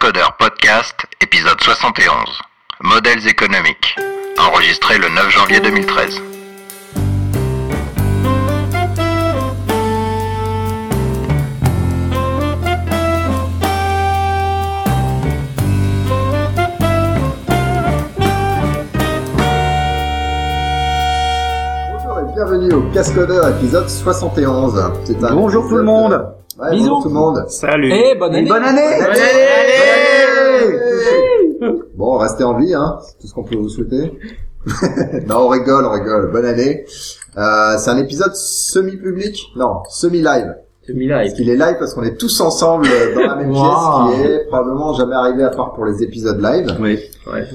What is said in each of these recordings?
Cascodeur Podcast, épisode 71. Modèles économiques. Enregistré le 9 janvier 2013. Bonjour et bienvenue au Cascodeur épisode 71. C'est un Bonjour tout le monde. Ouais, Bisous. Bonjour tout le monde. Salut. Et bonne année. bonne année. Bon, restez en vie, hein. C'est tout ce qu'on peut vous souhaiter. non, on rigole, on rigole. Bonne année. Euh, c'est un épisode semi-public. Non, semi-live. Parce qu'il est live parce qu'on est tous ensemble dans la même Wow. pièce, qui est probablement jamais arrivé à part pour les épisodes live. Oui.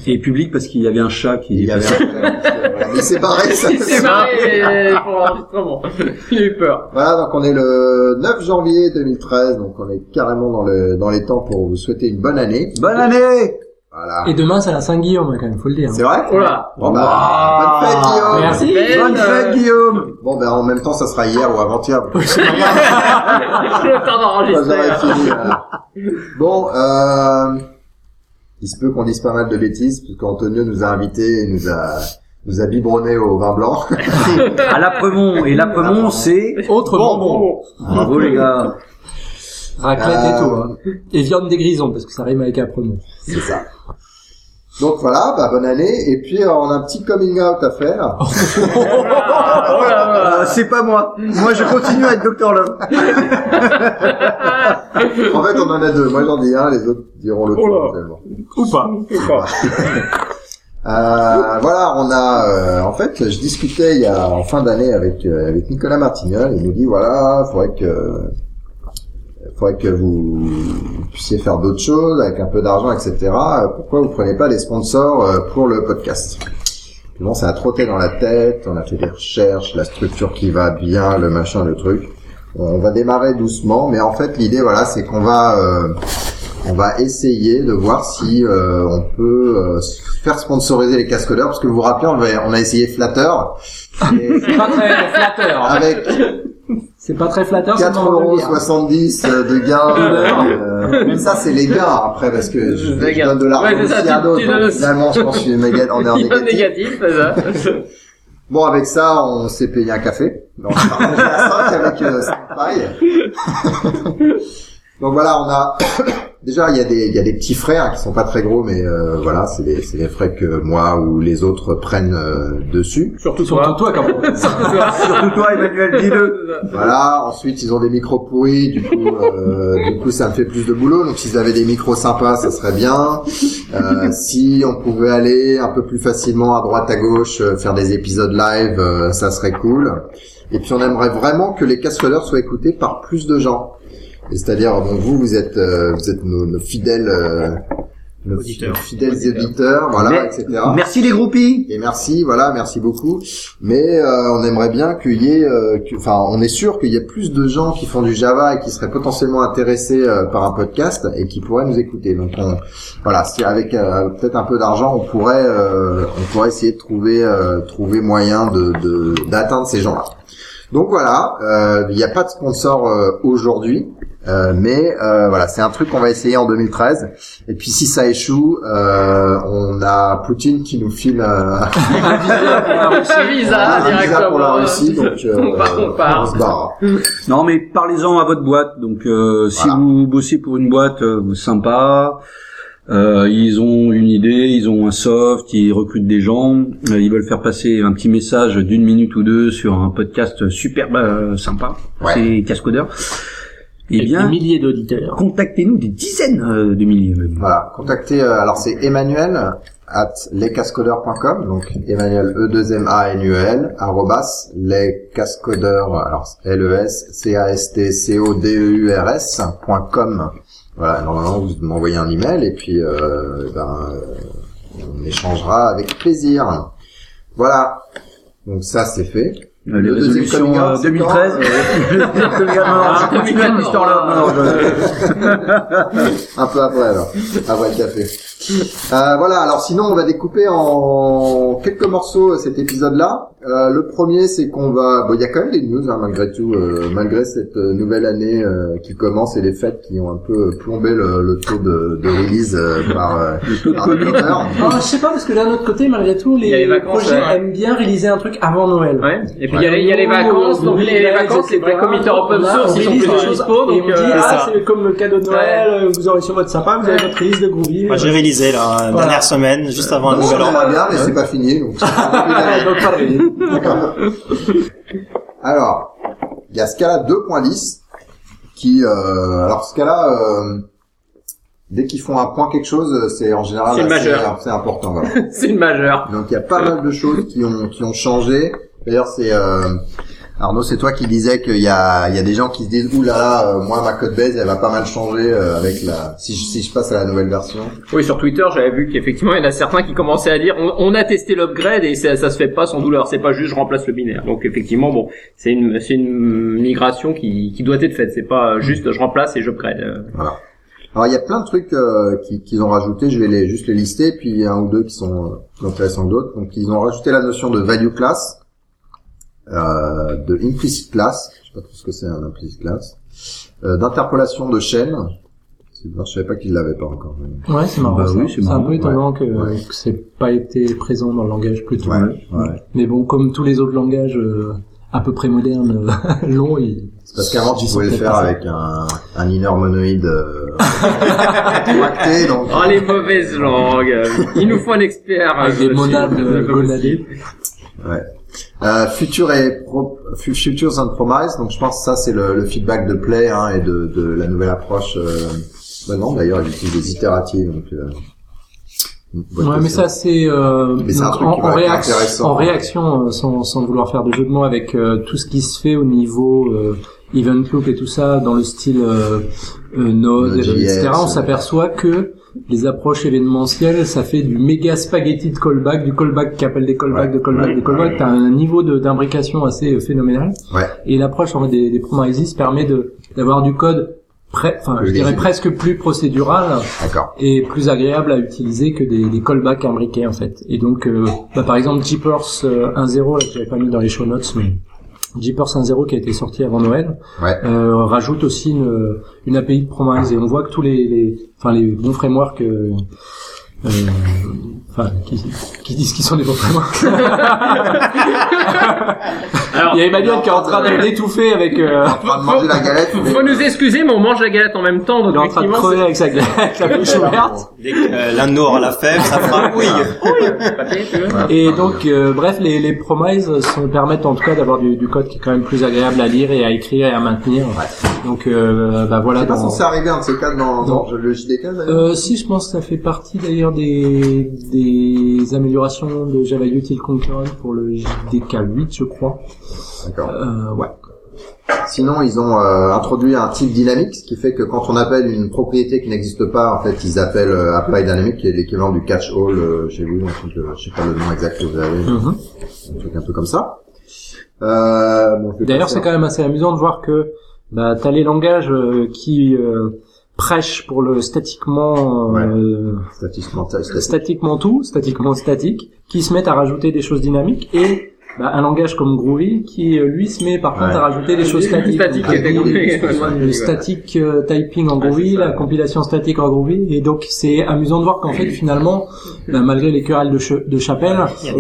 Et public parce qu'il y avait un chat qui. Il y avait un... Mais c'est pareil, ça. C'est marré pour l'enregistrement. Il a eu peur. Voilà, donc on est le 9 janvier 2013, donc on est carrément dans le dans les temps pour vous souhaiter une bonne année. Bonne année. Voilà. Et demain, c'est la Saint-Guillaume, quand même, faut le dire. C'est vrai? Oh là. Bon bah, bonne fête Guillaume Merci. Bonne fête Guillaume. Bon ben en même temps ça sera hier ou avant-hier. Le temps d'enregistrer. voilà. Bon, euh, il se peut qu'on dise pas mal de bêtises, parce qu'Antonio nous a invités et nous a nous a biberonné au vin blanc. À l'Apremont. Et l'Apremont, c'est. Autre bonbon. Bravo les gars. Raclette Euh, et tout. Hein. Et viande des grisons, parce que ça rime avec Apremont. C'est ça. Donc voilà, bah, bonne année. Et puis euh, on a un petit coming out à faire. Oh là là. Euh, c'est pas moi. Moi, je continue à être Dr Love. En fait, on en a deux. Moi j'en dis un, les autres diront l'autre. Oh. Ou pas. Ou pas. Euh, voilà, on a, euh, en fait, je discutais il y a en fin d'année avec euh, avec Nicolas Martignol. Il nous dit voilà, faudrait que faudrait que vous puissiez faire d'autres choses avec un peu d'argent, etc. Pourquoi vous prenez pas des sponsors euh, pour le podcast? Puis Bon, ça a trotté dans la tête. On a fait des recherches, la structure qui va bien, le machin, le truc. On va démarrer doucement, mais en fait, l'idée, voilà, c'est qu'on va euh, on va essayer de voir si euh, on peut euh, faire sponsoriser les cascodeurs parce que vous vous rappelez on, avait- on a essayé Flatter et C'est pas très flatteur. avec C'est pas très flatteur, c'est pas envie de dire. 4,70€ de gains euh, mais ça c'est les gains après parce que je, je donne de l'argent Ouais, c'est ça, aussi à d'autres aussi. finalement je pense que je suis méga- on est en négatif négatif, ça. bon avec ça on s'est payé un café donc on a partagé à 5 avec euh, donc voilà on a Déjà, il y a des il y a des petits frais hein, qui sont pas très gros, mais euh, voilà, c'est les c'est les frais que moi ou les autres prennent euh, dessus. Surtout toi. toi, quand même. Surtout toi, Emmanuel, dis-le. Voilà. Ensuite, ils ont des micros pourris, du coup, euh, du coup, ça me fait plus de boulot. Donc, s'ils avaient des micros sympas, ça serait bien. Euh, si on pouvait aller un peu plus facilement à droite, à gauche, euh, faire des épisodes live, euh, ça serait cool. Et puis, on aimerait vraiment que les cascadeurs soient écoutés par plus de gens. Et C'est-à-dire, bon, vous, vous êtes, euh, vous êtes nos, nos fidèles, euh, nos Auditeurs. fidèles auditeurs, voilà, Mais- etc. Merci les groupies. Et merci, voilà, merci beaucoup. Mais euh, on aimerait bien qu'il y ait, euh, enfin, on est sûr qu'il y a plus de gens qui font du Java et qui seraient potentiellement intéressés euh, par un podcast et qui pourraient nous écouter. Donc, on, voilà, si avec euh, peut-être un peu d'argent, on pourrait, euh, on pourrait essayer de trouver, euh, trouver moyen de de- d'atteindre ces gens-là. Donc voilà, euh, il n'y a pas de sponsor euh, aujourd'hui, euh, mais euh, voilà, c'est un truc qu'on va essayer en 2013. Et puis si ça échoue, euh, on a Poutine qui nous file euh, Un visa un visa pour la directement. Russie, donc euh, On part, on part. se barre. Non, mais parlez-en à votre boîte. Donc, euh, si Voilà. vous bossez pour une boîte euh, sympa, euh, ils ont une idée, ils ont un soft, ils recrutent des gens, euh, ils veulent faire passer un petit message d'une minute ou deux sur un podcast super euh, sympa. Ouais. C'est Cascodeur. Eh Des bien, milliers d'auditeurs. contactez-nous des dizaines euh, de milliers. même. Voilà, contactez. euh, alors c'est Emmanuel at lescascodeurs.com, donc Emmanuel E 2 M A N U L arrobas lescascodeurs alors L E S C A S T C O D E U R S.com. Voilà, normalement vous m'envoyez un email et puis euh, ben euh, on échangera avec plaisir. Voilà. Donc ça c'est fait. Euh, Les Le deuxième résolutions euh, c'est 2013. quand, Non, non, je continue cette histoire-là. Non, je- Un peu après alors, après le café. Euh, voilà, alors sinon on va découper en quelques morceaux euh, cet épisode-là. Euh, le premier c'est qu'on va, bon il y a quand même des news hein, malgré tout, euh, malgré cette euh, nouvelle année euh, qui commence et les fêtes qui ont un peu plombé le, le taux de, de release euh, par, euh, par développeurs. Oh, je sais pas, parce que d'un autre côté, malgré tout, les, les vacances, projets ouais. aiment bien réaliser un truc avant Noël. Ouais. Et il y, a les- il y a les vacances, donc les, les vacances, les vrais committeurs open source, ils sont plus dispo, donc on dit, euh, ah, c'est comme le cadeau de Noël, euh, vous aurez sur votre sapin, vous avez votre release de Groovy. Moi, j'ai réalisé la Voilà. dernière semaine, juste avant le nouvel an. va bien, mais c'est pas fini. Donc, donc pas release. Alors, il y a Scala 2.10 qui, euh, alors Scala, euh, dès qu'ils font un point quelque chose, c'est en général C'est majeur. c'est important. Voilà. c'est une majeure. Donc il y a pas mal de choses qui ont qui ont changé. D'ailleurs, c'est euh, Arnaud, c'est toi qui disais qu'il y a il y a des gens qui se disent ouh là là, euh, moi ma code base elle va pas mal changer euh, avec la si je, si je passe à la nouvelle version. Oui, sur Twitter, j'avais vu qu'effectivement, il y en a certains qui commençaient à dire, on, on a testé l'upgrade et ça, ça se fait pas sans douleur. C'est pas juste je remplace le binaire. Donc effectivement, bon, c'est une, c'est une migration qui, qui doit être faite. C'est pas juste je remplace et j'upgrade. Euh, Alors il y a plein de trucs euh, qui- qu'ils ont rajouté, je vais les juste les lister, puis il y a un ou deux qui sont euh, plus intéressants que d'autres. Donc ils ont rajouté la notion de value class, euh, de implicit class, je sais pas trop ce que c'est un implicit class, euh, d'interpolation de chaîne. C'est bizarre, Je savais pas qu'ils l'avaient pas encore. mais- Ouais, c'est marrant. Bah oui, c'est c'est un peu étonnant que, ouais. que c'est pas été présent dans le langage plus tôt. Ouais, ouais. Mais bon, comme tous les autres langages euh, à peu près modernes, euh, longs, ils... C'est parce qu'avant tu pouvais le faire avec un, un inner monoïde euh, donc Oh les mauvaises langues. Il nous faut un expert. Avec euh, des monades comme gonadées. Euh, future et pro, fu- futures and promise. Donc je pense que ça c'est le, le feedback de play hein, et de, de la nouvelle approche. Euh... bah non, d'ailleurs ils utilisent des itératives. Donc, euh... Ouais, mais ça c'est euh, en, en réaction, en réaction euh, sans, sans vouloir faire de jeu de mots avec euh, tout ce qui se fait au niveau euh, event loop et tout ça dans le style euh, euh, Node, Node.js, etc. On ouais. s'aperçoit que les approches événementielles, ça fait du méga spaghetti de callback, du callback qui appelle des callbacks, Ouais. de callback, Ouais. de callback. T'as un niveau d'imbrication assez euh, phénoménal. Ouais. Et l'approche en fait, des, des promises permet de d'avoir du code enfin je dirais presque plus procédural et plus agréable à utiliser que des, des callbacks imbriqués en fait. Et donc, euh, bah, par exemple, Jeepers euh, 1.0, là, que j'avais pas mis dans les show notes, mais Jeepers 1.0 qui a été sorti avant Noël, Ouais. euh, rajoute aussi une, une API de promise et on voit que tous les, les enfin les bons frameworks euh, euh, enfin qui, qui disent qu'ils sont des bons frameworks. Alors, Il y a Emmanuel qui est en train de l'étouffer avec euh, En train de manger la galette. faut, mais- faut nous excuser, mais on mange la galette en même temps, donc il est en train de crever avec sa avec la bouche ouverte. Dès que euh, l'un de nous aura la fèvre, ça fera oui. pas veux. Et donc, euh, bref, les, les promises sont, permettent en tout cas d'avoir du, du code qui est quand même plus agréable à lire et à écrire et à maintenir. Donc, euh, bah voilà. C'est pas dans- censé arriver de ces cas dans, dans le JDK Euh, si, je pense que ça fait partie d'ailleurs des, des améliorations de Java Util Concurrent pour le JDK 8, je crois. D'accord. Euh, ouais. Sinon, ils ont euh, introduit un type dynamique, ce qui fait que quand on appelle une propriété qui n'existe pas, en fait, ils appellent euh, apply dynamic, qui est l'équivalent du catch all euh, chez vous. Un truc, je sais pas le nom exact que vous avez, Mhm. un truc un peu comme ça. Bon, D'ailleurs, c'est quand même assez amusant de voir que bah, t'as les langages qui prêchent pour le statiquement euh, statistiquement, statistiquement. statiquement tout, statiquement statique, qui se mettent à rajouter des choses dynamiques et bah, un langage comme Groovy qui euh, lui se met par contre à rajouter des choses statiques. Statique, Donc, le- static euh, typing en Groovy, la compilation statique en Groovy, et donc c'est amusant de voir qu'en fait finalement, bah, malgré les querelles de, che- de chapelle,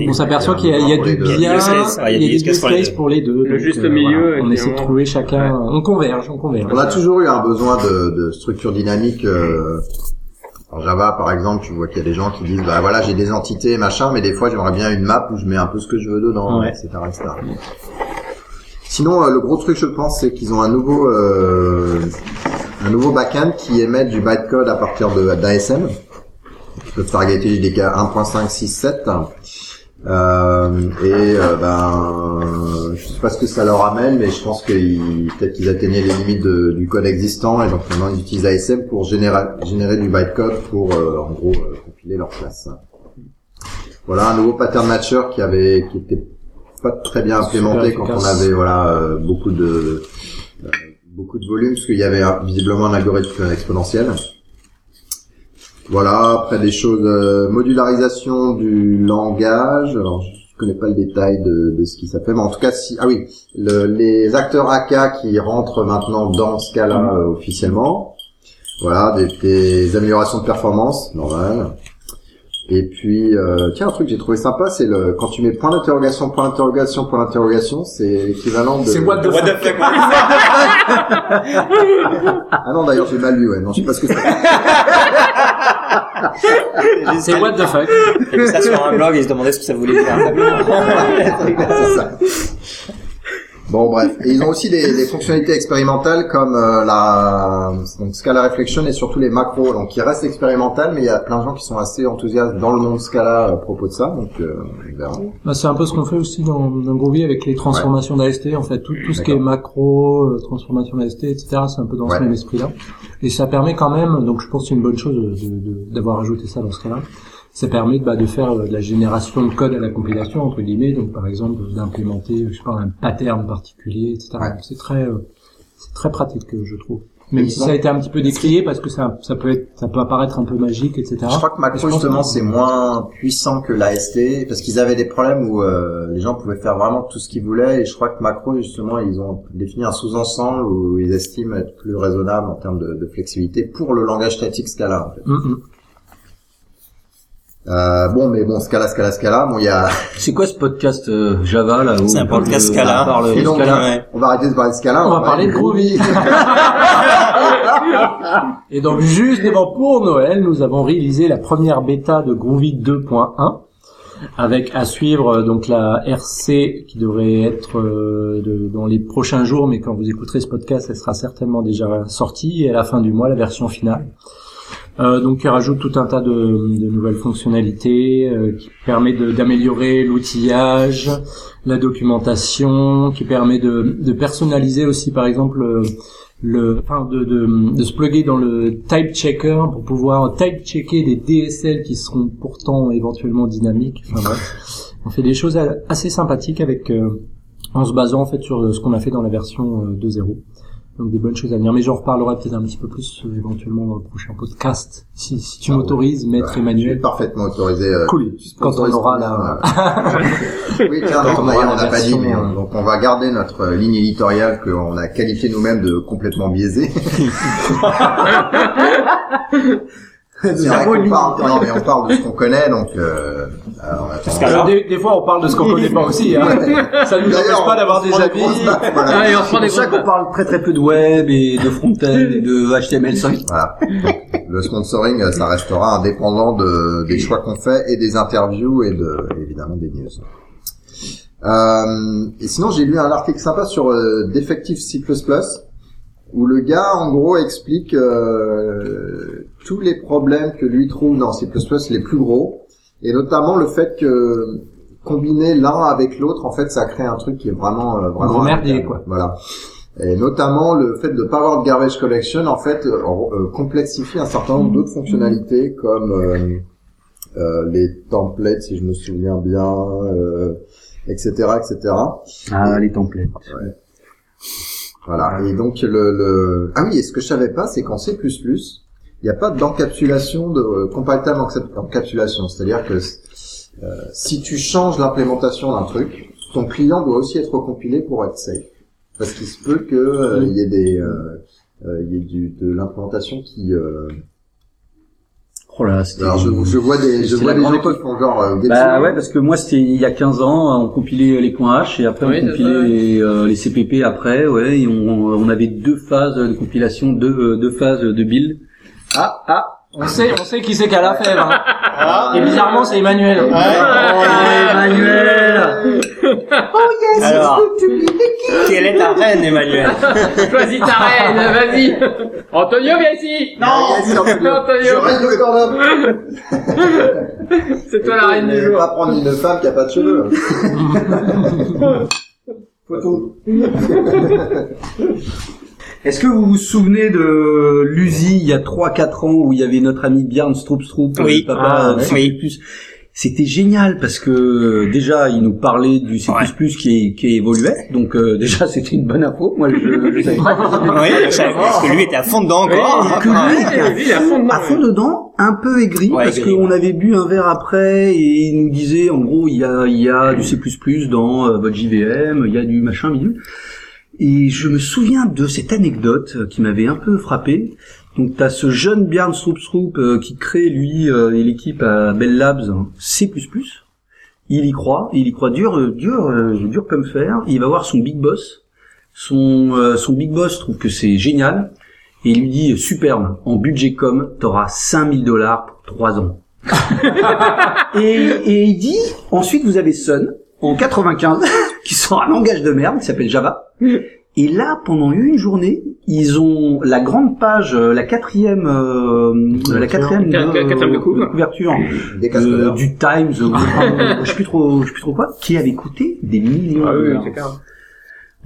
on s'aperçoit il y a qu'il y a, y du bien, Il y a des use cases pour les deux. Le juste euh, milieu, voilà, on essaie de trouver chacun, on converge, on converge. On a toujours eu un besoin de, de structure dynamique. Euh, en Java, par exemple, tu vois qu'il y a des gens qui disent, bah voilà, j'ai des entités, machin, mais des fois, j'aimerais bien une map où je mets un peu ce que je veux dedans, Ouais. etc., etc. Sinon, euh, le gros truc, je pense, c'est qu'ils ont un nouveau, euh, un nouveau backend qui émet du bytecode à partir de d'ASM. Le targeter JDK 1.567. Euh, et euh, ben, je sais pas ce que ça leur amène, mais je pense qu'ils peut-être qu'ils atteignaient les limites de- du code existant et donc maintenant ils utilisent ASM pour générer, générer du bytecode pour euh, en gros euh, compiler leur classe. Voilà un nouveau pattern matcher qui avait qui était pas très bien implémenté quand on avait voilà euh, beaucoup de euh, beaucoup de volume parce qu'il y avait visiblement un algorithme exponentiel. Voilà, après des choses euh, modularisation du langage. Alors je connais pas le détail de, de ce qui s'appelle, mais en tout cas si ah oui, le- les acteurs AK qui rentrent maintenant dans Scala euh, officiellement. Voilà, des, des améliorations de performance, normal. Et puis, euh, tiens, un truc que j'ai trouvé sympa, c'est le quand tu mets point d'interrogation, point d'interrogation, point d'interrogation, c'est l'équivalent de. C'est what the What the fuck Ah non, d'ailleurs, j'ai mal lu, ouais. Non, je sais pas ce que c'est. C'est what the fuck. J'ai vu ça sur un blog et je demandais ce que ça voulait dire. C'est ça. Bon, bref. Et ils ont aussi des, des fonctionnalités expérimentales comme euh, la donc Scala Reflection et surtout les macros. Donc, qui restent expérimentales, mais il y a plein de gens qui sont assez enthousiastes dans le monde Scala à propos de ça. Donc, euh, on verra. Bah, c'est un peu ce qu'on fait aussi dans, dans Groovy avec les transformations d'AST. En fait, tout, tout ce qui est macro, euh, transformation d'AST, etc. C'est un peu dans Ouais. ce même esprit-là. Et ça permet quand même, donc je pense que c'est une bonne chose de- de- d'avoir ajouté ça dans ce cas-là. Ça permet bah, de faire euh, de la génération de code à la compilation entre guillemets. Donc par exemple d'implémenter, je sais pas, un pattern particulier, etc. Ouais. C'est très, euh, c'est très pratique, euh, je trouve. Même si ça a été un petit peu décrié parce que ça, ça peut être, ça peut apparaître un peu magique, etc. Je crois que Je Macro pense justement que- c'est moins puissant que l'AST parce qu'ils avaient des problèmes où euh, les gens pouvaient faire vraiment tout ce qu'ils voulaient et je crois que Macro justement ils ont défini un sous-ensemble où ils estiment être plus raisonnable en termes de, de flexibilité pour le langage statique Scala. En fait. Mm, mm. Euh, bon mais bon Scala Scala Scala bon il y a C'est quoi ce podcast euh, Java là où C'est un podcast de- Scala. on parle donc, Scala. Ouais. on va arrêter de parler de Scala On va parler de Groovy. Et donc juste devant pour Noël, nous avons réalisé la première bêta de Groovy 2.1 avec à suivre euh, donc la RC qui devrait être euh, de- dans les prochains jours, mais quand vous écouterez ce podcast, elle sera certainement déjà sortie et à la fin du mois la version finale. Euh, donc qui rajoute tout un tas de, de nouvelles fonctionnalités, euh, qui permet d'améliorer l'outillage, la documentation, qui permet de, de personnaliser aussi par exemple euh, le, enfin de, de, se plugger dans le type checker pour pouvoir type checker des DSL qui seront pourtant éventuellement dynamiques. Enfin bref, on fait des choses assez sympathiques avec euh, en se basant en fait sur ce qu'on a fait dans la version euh, 2.0. Donc des bonnes choses à venir, mais j'en reparlerai peut-être un petit peu plus euh, éventuellement dans le prochain podcast, si, si tu Ah ouais. m'autorises, maître Tu es Emmanuel. parfaitement autorisé. euh, Cool. Quand on aura la- euh. oui, tiens, on aura d'ailleurs, la on n'a pas dit, mais on- euh, donc on va garder notre ligne éditoriale qu'on a qualifiée nous-mêmes de complètement biaisée. C'est vrai qu'on parle, non, mais on parle de ce qu'on connaît, donc, euh, alors, attends. Alors, des, des fois, on parle de ce qu'on connaît pas aussi. Hein. Ça nous empêche pas d'avoir des avis. voilà. Ah, et on C'est pour ça qu'on parle très très peu de web et de front-end et de HTML5. Voilà. Le sponsoring, euh, ça restera indépendant de, des choix qu'on fait et des interviews et de, évidemment, des news. Euh, et sinon, j'ai lu un article sympa sur euh, Defective C++, où le gars, en gros, explique euh, tous les problèmes que lui trouve dans C++ les plus gros, et notamment le fait que combiner l'un avec l'autre, en fait, ça crée un truc qui est vraiment, euh, vraiment gros merdier, quoi. Voilà. Et notamment le fait de ne pas avoir de garbage collection, en fait, euh, euh, complexifie un certain nombre d'autres fonctionnalités comme euh, euh, les templates, si je me souviens bien, euh, etc., etc. Ah, les templates. Voilà. Et donc le, le... ah oui, et ce que je savais pas, c'est qu'en C++, il n'y a pas d'encapsulation de euh, encap- encapsulation, c'est-à-dire que euh, si tu changes l'implémentation d'un truc, ton client doit aussi être compilé pour être safe, parce qu'il se peut que euh, il y ait des euh, euh, il y ait du, de l'implémentation qui euh... Oh là, c'était... alors je, je vois des je C'est vois la des gens grande qui époque. font genre euh, Bah ouais, parce que moi c'était il y a 15 ans, on compilait les points H et après Oui, on compilait ça, les, euh, les CPP après, ouais, et on, on avait deux phases de compilation, deux, euh, deux phases de build. Ah, ah, on sait, on sait qui c'est qu'à la fève. Hein. Ah. Et bizarrement, c'est Emmanuel. Ouais. Oh, Emmanuel Alors, quelle est ta reine, Emmanuel Choisis ta reine, vas-y. Antonio, viens ici. Ah, yes, Antonio. Antonio. C'est toi la reine du je vais jour. pas prendre une femme qui a pas de cheveux. Photo. Est-ce que vous vous souvenez de l'USI il y a 3-4 ans où il y avait notre ami Björn Stroop Stroop, Oui. papa Ah, ouais. C++, C'était génial parce que euh, déjà il nous parlait du C++ qui, qui évoluait, donc euh, déjà c'était une bonne info. Moi je, je savais pas. Oui, parce que lui était à fond dedans encore. Et que lui était à fond dedans, à fond dedans, un peu aigri, Ouais, parce qu'on ouais. avait bu un verre après et il nous disait en gros il y a, il y a du C++ dans euh, votre JVM, il y a du machin bidule. Et je me souviens de cette anecdote euh, qui m'avait un peu frappé. Donc t'as ce jeune Björn Stroop euh, qui crée lui euh, et l'équipe à Bell Labs C++. Il y croit, il y croit dur, euh, dur, euh, dur comme fer. Il va voir son big boss. Son euh, son big boss trouve que c'est génial et il lui dit superbe. En budget com, t'auras 5000 dollars pour 3 ans. et, et il dit ensuite vous avez Sun en 95 qui sort un langage de merde qui s'appelle Java. Et là, pendant une journée, ils ont la grande page, euh, la quatrième, euh, la quatrième, Quat- quat- quatrième de couve. couverture Des euh, du Times, euh, je sais plus trop, je sais plus trop quoi, qui avait coûté des millions Ah de oui, dollars.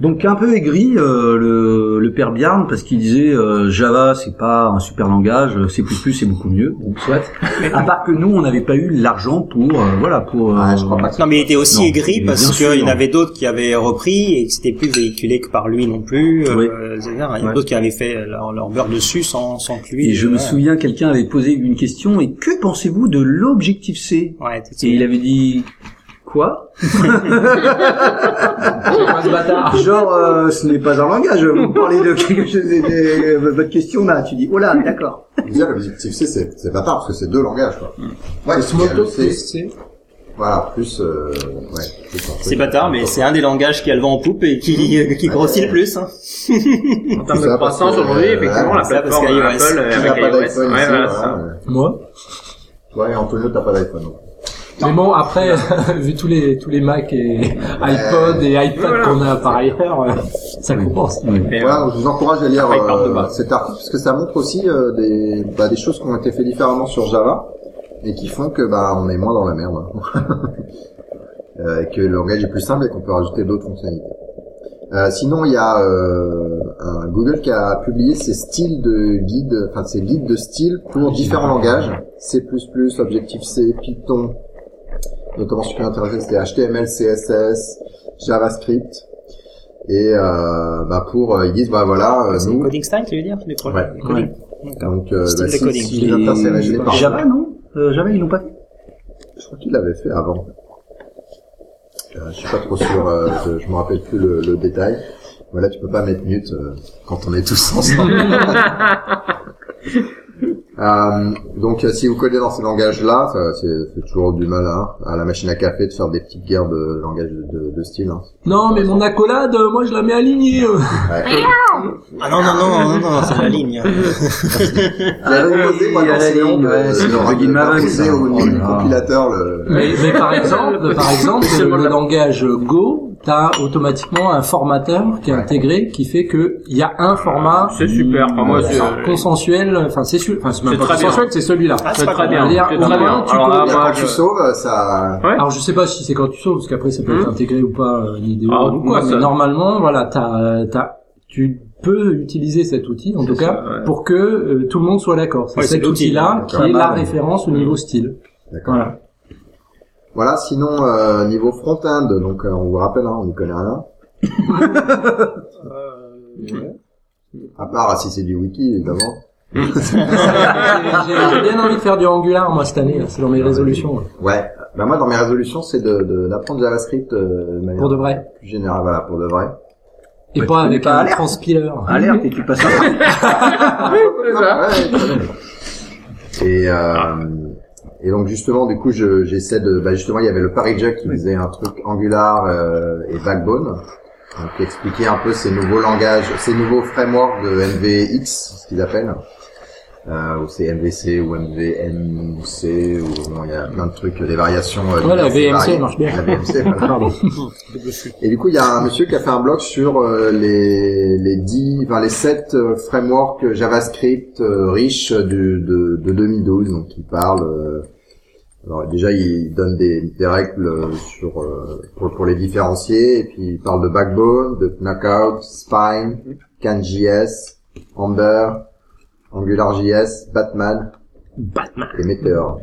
Donc un peu aigri euh, le, le père Bjarne parce qu'il disait euh, Java c'est pas un super langage, euh, C++ c'est beaucoup mieux. Bon soit. à part que nous on n'avait pas eu l'argent pour euh, voilà pour. Ah, euh, je crois pas que Non, mais il était aussi Non, aigri parce qu'il y en avait d'autres qui avaient repris et que c'était plus véhiculé que par lui non plus. euh, Oui. Il y en a Ouais. d'autres qui avaient fait leur, leur beurre dessus sans, sans que lui. Et je me ouais. souviens quelqu'un avait posé une question et que pensez-vous de l'objectif C? Ouais, Et il avait dit quoi? Genre euh, ce n'est pas un langage. Vous parlez de quelque chose. de- de- votre question là, tu dis oh là d'accord. Déjà, l'objectif C, c'est, c'est bâtard, parce que c'est deux langages, quoi. Ouais, C'est il y a Smoto le C, plus C. Voilà, plus, euh, ouais. plus C'est bâtard, mais c'est un des langages qui a le vent en poupe et qui, qui grossit le plus. Hein. En termes de Ça, croissance aujourd'hui, euh, effectivement, la plateforme qu'iOS. Apple euh, avec iOS. Ouais, voilà, ça. euh. Moi? Ouais, Antonio, t'as pas d'iPhone. non. Mais bon, après, vu tous les tous les Mac et iPod et iPad Voilà. qu'on a par ailleurs, euh, ça compense. Voilà, donc je vous encourage à lire Après, euh, cet article parce que ça montre aussi euh, des, bah, des choses qui ont été faites différemment sur Java et qui font que bah on est moins dans la merde. Euh, et que le langage est plus simple et qu'on peut rajouter d'autres fonctionnalités. Euh, sinon, il y a euh, un Google qui a publié ses styles de guide, enfin ses guides de style pour différents langages, C++, Objective-C, Python, notamment qui m'intéressait c'était HTML, CSS, JavaScript. Et euh, bah pour, euh, ils disent bah voilà, euh, C'est nous, Coding Style, tu veux dire Des projets Ouais. coding. D'accord. donc euh, bah, si, coding. si intéressé par Java non Euh, Java ils l'ont pas fait. je crois qu'il l'avait fait avant. Euh, je suis pas trop sûr, euh, je, je me rappelle plus le, le détail. Voilà, tu peux pas mettre mute euh, quand on est tous ensemble. Euh, donc, euh, si vous codez dans ces langages-là, ça, c'est c'est toujours du mal hein, à la machine à café de faire des petites guerres de langage de, de, de style. Hein. Non, mais mon accolade, euh, moi je la mets alignée. euh. Ouais. Ah non, non, non, non, non, c'est la ligne. Ah oui, proposé, moi, la ligne, ouais, c'est le plugin de- Maven, au Oh compilateur le... Mais, mais par exemple, par exemple, le, là. langage Go, t'as automatiquement un formateur qui est Ouais. intégré, qui fait que il y a un format C'est super. Enfin, moi, c'est enfin, consensuel. Enfin, c'est celui, enfin, c'est même C'est pas très bien. consensuel, c'est celui-là. Ah, c'est très bien. Au très bien. tu Alors là, quand je- tu sauves, ça... Ouais. Alors je sais pas si c'est quand tu sauves, parce qu'après ça peut être Hum. intégré ou pas, euh, des Ah, ou quoi, moi, mais ça- normalement, voilà, t'as, t'as, tu peux utiliser cet outil, en C'est tout ça, cas, ouais. pour que euh, tout le monde soit d'accord. C'est Ouais, cet outil-là qui est la référence au niveau style. D'accord. Voilà. Voilà, sinon, euh, niveau front-end, donc euh, on vous rappelle, hein, on n'y connaît rien. À part si c'est du wiki, évidemment. J'ai j'ai bien envie de faire du Angular, moi, cette année, là, c'est dans mes résolutions. là. Ouais. Bah moi, dans mes résolutions, c'est de de- d'apprendre JavaScript euh, de manière Pour de vrai. plus générale, voilà, pour de vrai. Et Ouais, pas avec pas un Alert transpiler. Alerte et tu passes un C'est ça. Ouais, et euh, et donc justement, du coup, je j'essaie de, bah justement, il y avait le Paris Jack qui faisait un truc Angular euh, et Backbone, donc qui expliquait un peu ces nouveaux langages, ces nouveaux frameworks de MVX, ce qu'ils appellent. Euh, ou c'est MVC ou MVMC ou bon, il y a plein de trucs, des variations. euh, Ouais, la VMC marche bien. La VMC. Pardon. Et du coup, il y a un monsieur qui a fait un blog sur euh, les les 10, enfin les 7 euh, frameworks JavaScript euh, riches du, de, de 2012. Donc, il parle. euh, alors déjà, il donne des, des règles sur euh, pour, pour les différencier. Et puis, il parle de Backbone, de Knockout, Spine, CanJS, Amber, AngularJS, Batman Batman. et Meteor.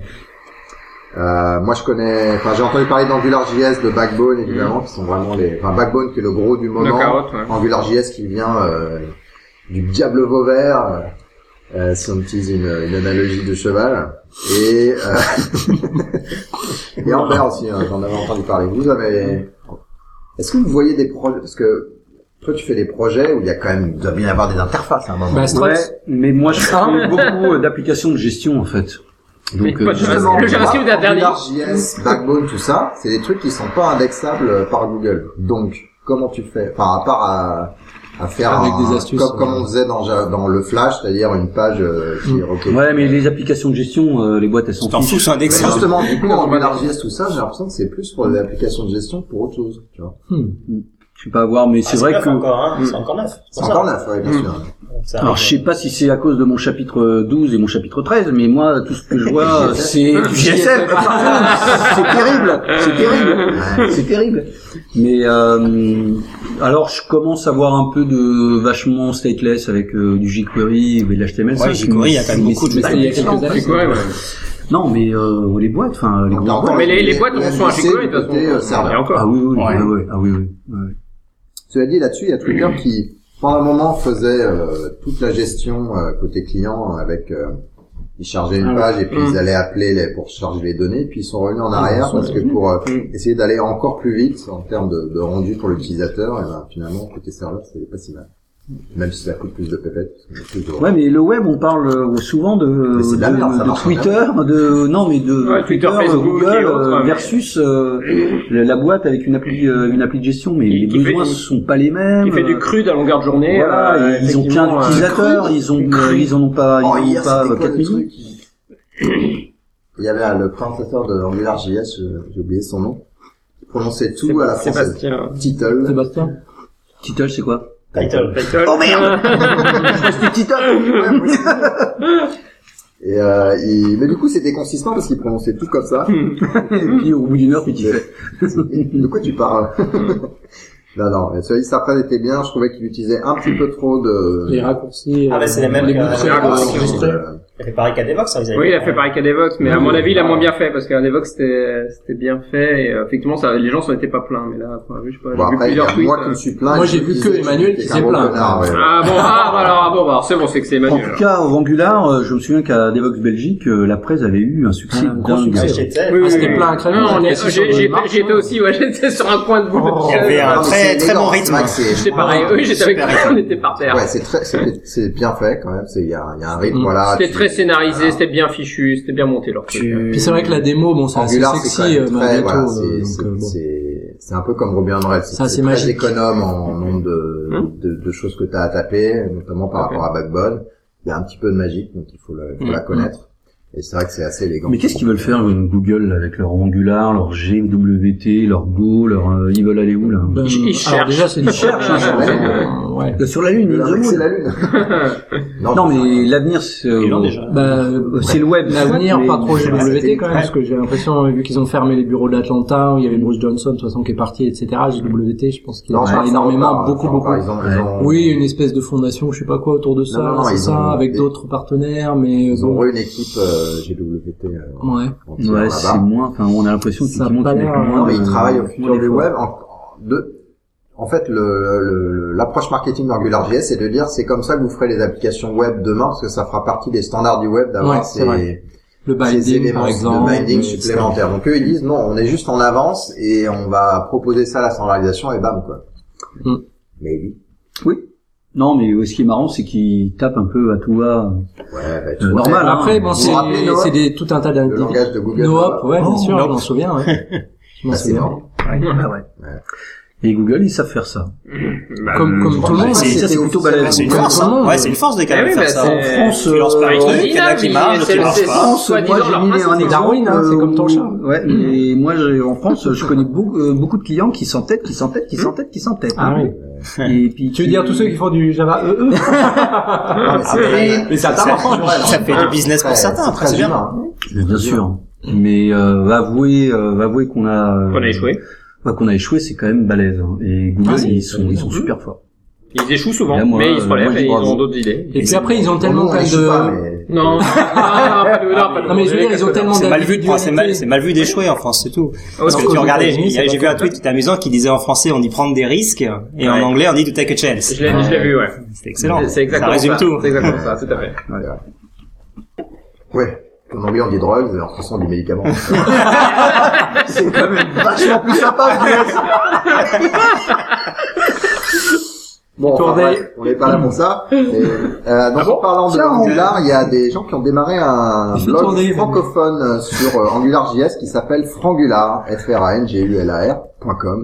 Euh, moi, je connais, enfin, j'ai entendu parler d'AngularJS, de Backbone, évidemment, qui sont vraiment les, enfin, Backbone qui est le gros du moment. carotte, ouais. AngularJS qui vient euh, du diable Vauvert, euh, si on utilise une, une analogie de cheval. Et, euh, et Amber aussi, hein, j'en avais entendu parler. Vous avez, est-ce que vous voyez des projets, parce que toi tu fais des projets où il y a quand même, il doit bien y avoir des interfaces à un moment. Bah. Ouais, mais moi je fais beaucoup euh, d'applications de gestion en fait. Donc euh, Justement, Le JavaScript interdit. AngularJS, Backbone, tout ça, c'est des trucs qui sont pas indexables euh, par Google. Donc, comment tu fais? Enfin, à part à, à faire Avec un- des astuces, comme, comme on faisait dans, le Flash, c'est-à-dire une page euh, qui Mm. est requête. ouais, mais les applications de gestion, euh, les boîtes elles sont T'en fous, c'est indexé. justement, du coup, AngularJS, tout ça, j'ai l'impression que c'est plus pour des applications de gestion que pour autre chose. Tu vois. Hmm. Je sais pas à voir, mais c'est Ah, vrai neuf que encore, hein. C'est encore neuf. C'est encore neuf, ouais, bien Mm. sûr. Ça Alors je sais pas si c'est à cause de mon chapitre 12 et mon chapitre 13, mais moi tout ce que je vois c'est du GSM. c'est terrible, c'est terrible, c'est terrible. Mais euh, alors je commence à voir un peu de vachement stateless avec euh, du jQuery et de l'HTML5. Ouais, jQuery, il y a quand même beaucoup de c'est- il y a quelques années. C'est. Non, mais euh, les boîtes, enfin les boîtes. Mais les, les boîtes sont un MVC jQuery, de toute façon. euh. Ah oui, oui, ah oui, oui. Cela dit, là-dessus, il y a Twitter qui, pendant un moment, faisait euh, toute la gestion euh, côté client avec... euh, ils chargeaient une Ah page et puis ils allaient appeler les, pour charger les données, puis ils sont revenus en arrière parce que pour euh, Mm. essayer d'aller encore plus vite en termes de, de rendu pour l'utilisateur, et ben, finalement, côté serveur, c'était pas si mal. Même si ça coûte plus de pépettes. plus de- Ouais, mais le web, on parle euh, souvent de, Mais c'est de Twitter, non, mais de Ouais, Twitter, Twitter, Facebook Google autres, euh, mais- versus euh, la boîte avec une appli, euh, une appli de gestion, mais Qui- les qui besoins du- sont pas les mêmes. Qui fait du euh, crude à longueur de journée. Voilà, euh, ils ont plein euh, d'utilisateurs, ils ont, euh, ils en ont pas, ils Oh, en ont hier, pas quoi 4 le millions. truc Il y avait euh, le présentateur de AngularJS, j'ai oublié son nom, qui prononçait tout à la française. Sébastien. Title. Sébastien. Title, c'est quoi? Title. Title. Oh merde C'était Title Et euh, il... Mais du coup, c'était consistant parce qu'il prononçait tout comme ça. Et puis au bout d'une heure, puis tu fais. de quoi tu parles? Non, non, mais celui ça après était bien, je trouvais qu'il utilisait un petit peu trop de... Les raccourcis. Ah, bah, c'est les mêmes les que- boutons les raccourcis. Il a fait pareil qu'à Devox, hein, ils Oui, il a fait pareil qu'à Devox, mais à mon avis, il a moins bien fait parce qu'à Devox c'était c'était bien fait et euh, effectivement, ça, les gens s'en étaient pas pleins. Mais là, enfin, je sais pas, Bon, j'ai vu après, plusieurs tweets. moi qui euh. me suis plaint. Moi, j'ai vu que Emmanuel qui s'est plaint. ouais. Ah bon, ah, bah alors, ah bon, bah alors c'est bon, c'est que c'est En Emmanuel. tout cas, au Angular, euh, je me souviens qu'à Devox Belgique, euh, la presse avait eu un succès Un gros dingue. succès. J'étais- Oui, oui, c'était oui. plein à cramer, Non, on on était est- assis sur j'ai- le j'ai- marche, J'étais hein. aussi, ouais, j'étais sur un coin de. Oh. Il y avait Non, un très c'est très bon rythme. c'est- J'étais pareil, oui, j'étais avec on était par terre. Ouais, c'est très, c'est, bien fait quand même. C'est il y a, il y a un rythme, Mm. voilà. C'était très scénarisé, c'était bien fichu, c'était bien monté leur truc. Puis c'est vrai que la démo, bon, c'est assez sexy, malgré voilà, tout. c'est, bon. un peu comme Ruby on Rails. C'est très économe en nombre de, Hum. de, de choses que tu as à taper, notamment par rapport à Backbone. Il y a un petit peu de magique, donc il faut, le, faut Hum. la connaître. Et c'est vrai que c'est assez élégant. Mais qu'est-ce qu'ils veulent faire euh, Google là, avec leur Angular, leur GWT, leur Go, leur euh, ils veulent aller où là? Ben, Ils- cherchent. déjà, c'est Ils cherchent, hein, ouais. euh, ouais. Euh, Sur la Lune, Ils ils veulent ont- c'est la lune. Non mais l'avenir c'est Ils l'ont euh, déjà. Bah, euh, c'est le web. L'avenir, pas trop GWT quand même, parce que j'ai l'impression, vu qu'ils ont fermé les bureaux d'Atlanta, où il y avait Bruce Johnson, de toute façon, qui est parti, etc., GWT, je pense qu'il en Non, parle ça, énormément, beaucoup, beaucoup. Oui, une espèce de fondation, je sais pas quoi, autour de ça, Non, non, non, c'est ça, avec d'autres partenaires, mais Ils ont une équipe euh, GWT. euh, ouais. Ouais, c'est moins. Enfin, on a l'impression pas qu'ils mettent l'air, moins Non, mais ils travaillent au futur du web. En, de, en fait, le, le- le- l'approche marketing d'AngularJS, c'est de dire c'est comme ça que vous ferez les applications web demain, parce que ça fera partie des standards du web d'avoir Ouais, ces, éléments par exemple. de binding etc. supplémentaires. Donc eux, ils disent non, on est juste en avance et on va proposer ça à la standardisation et bam quoi. Mm. Mais oui. Non, mais ce qui est marrant, c'est qu'ils tapent un peu à tout va. Ouais, bah, tu Euh, vois, normal, hein. Après, bon, c'est, des, tout un tas le d'individus. langage de Google. Noop, ouais, bien Oh, sûr, je m'en souviens, ouais. Je m'en Ah, c'est souviens. Ah ouais. Et Google, ils savent faire ça. Bah, Comme, comme tout le monde, c'est- ça, c'est plutôt balèze. c'est une force, hein. Ouais, c'est une force de quand Eh même oui, faire ça. c'est- En France, Tu lances pas les euh, trucs, il y en a qui marchent, c'est- qui marchent c'est- pas. France, Soit moi j'ai mis un c'est exemple. Darwin, hein, c'est euh, comme ton chat. Ouais, mais moi j'ai- en France, je connais beaucoup, euh, beaucoup de clients qui s'entêtent, qui s'entêtent, qui s'entêtent, qui s'entêtent. Ah oui. Et puis Tu veux dire tous ceux qui font du Java EE? Mais c'est très- Mais ça fait du business pour certains, c'est après c'est bien. bien sûr. Mais euh, avouer, euh, avouer qu'on a, euh, Qu'on a échoué. Ouais, qu'on a échoué, c'est quand même balèze. hein. Et Google, Ah, ils sont, ils sont super forts. Ils échouent souvent, Là, moi, mais ils se euh, relèvent moi, et j'y ils crois. ont d'autres idées. Et puis après, ils ont tellement échoue pas, de, mais Non, non, non, pas de- non, pas de- Non, mais je veux dire, ils ont tellement C'est mal vu, de- c'est mal, c'est mal vu d'échouer en France, c'est tout. Parce que tu regardais, États-Unis, j'ai c'est j'ai pas vu un comme tweet qui était amusant qui disait en français on dit prendre des risques et en Ouais. anglais on dit to take a chance. Je l'ai, je l'ai vu, ouais. C'est excellent. C'est exactement ça résume ça. tout. C'est exactement ça, tout à fait. Ouais. En anglais, on dit drogue, en français, on dit médicaments. c'est quand même vachement plus sympa, Bon, enfin, Tournez. bref, on n'est pas là pour ça. Euh, donc, Ah bon en parlant de Angular, il y a des gens qui ont démarré un blog tourner, francophone euh, sur euh, AngularJS qui s'appelle Frangular, f r a n g u l a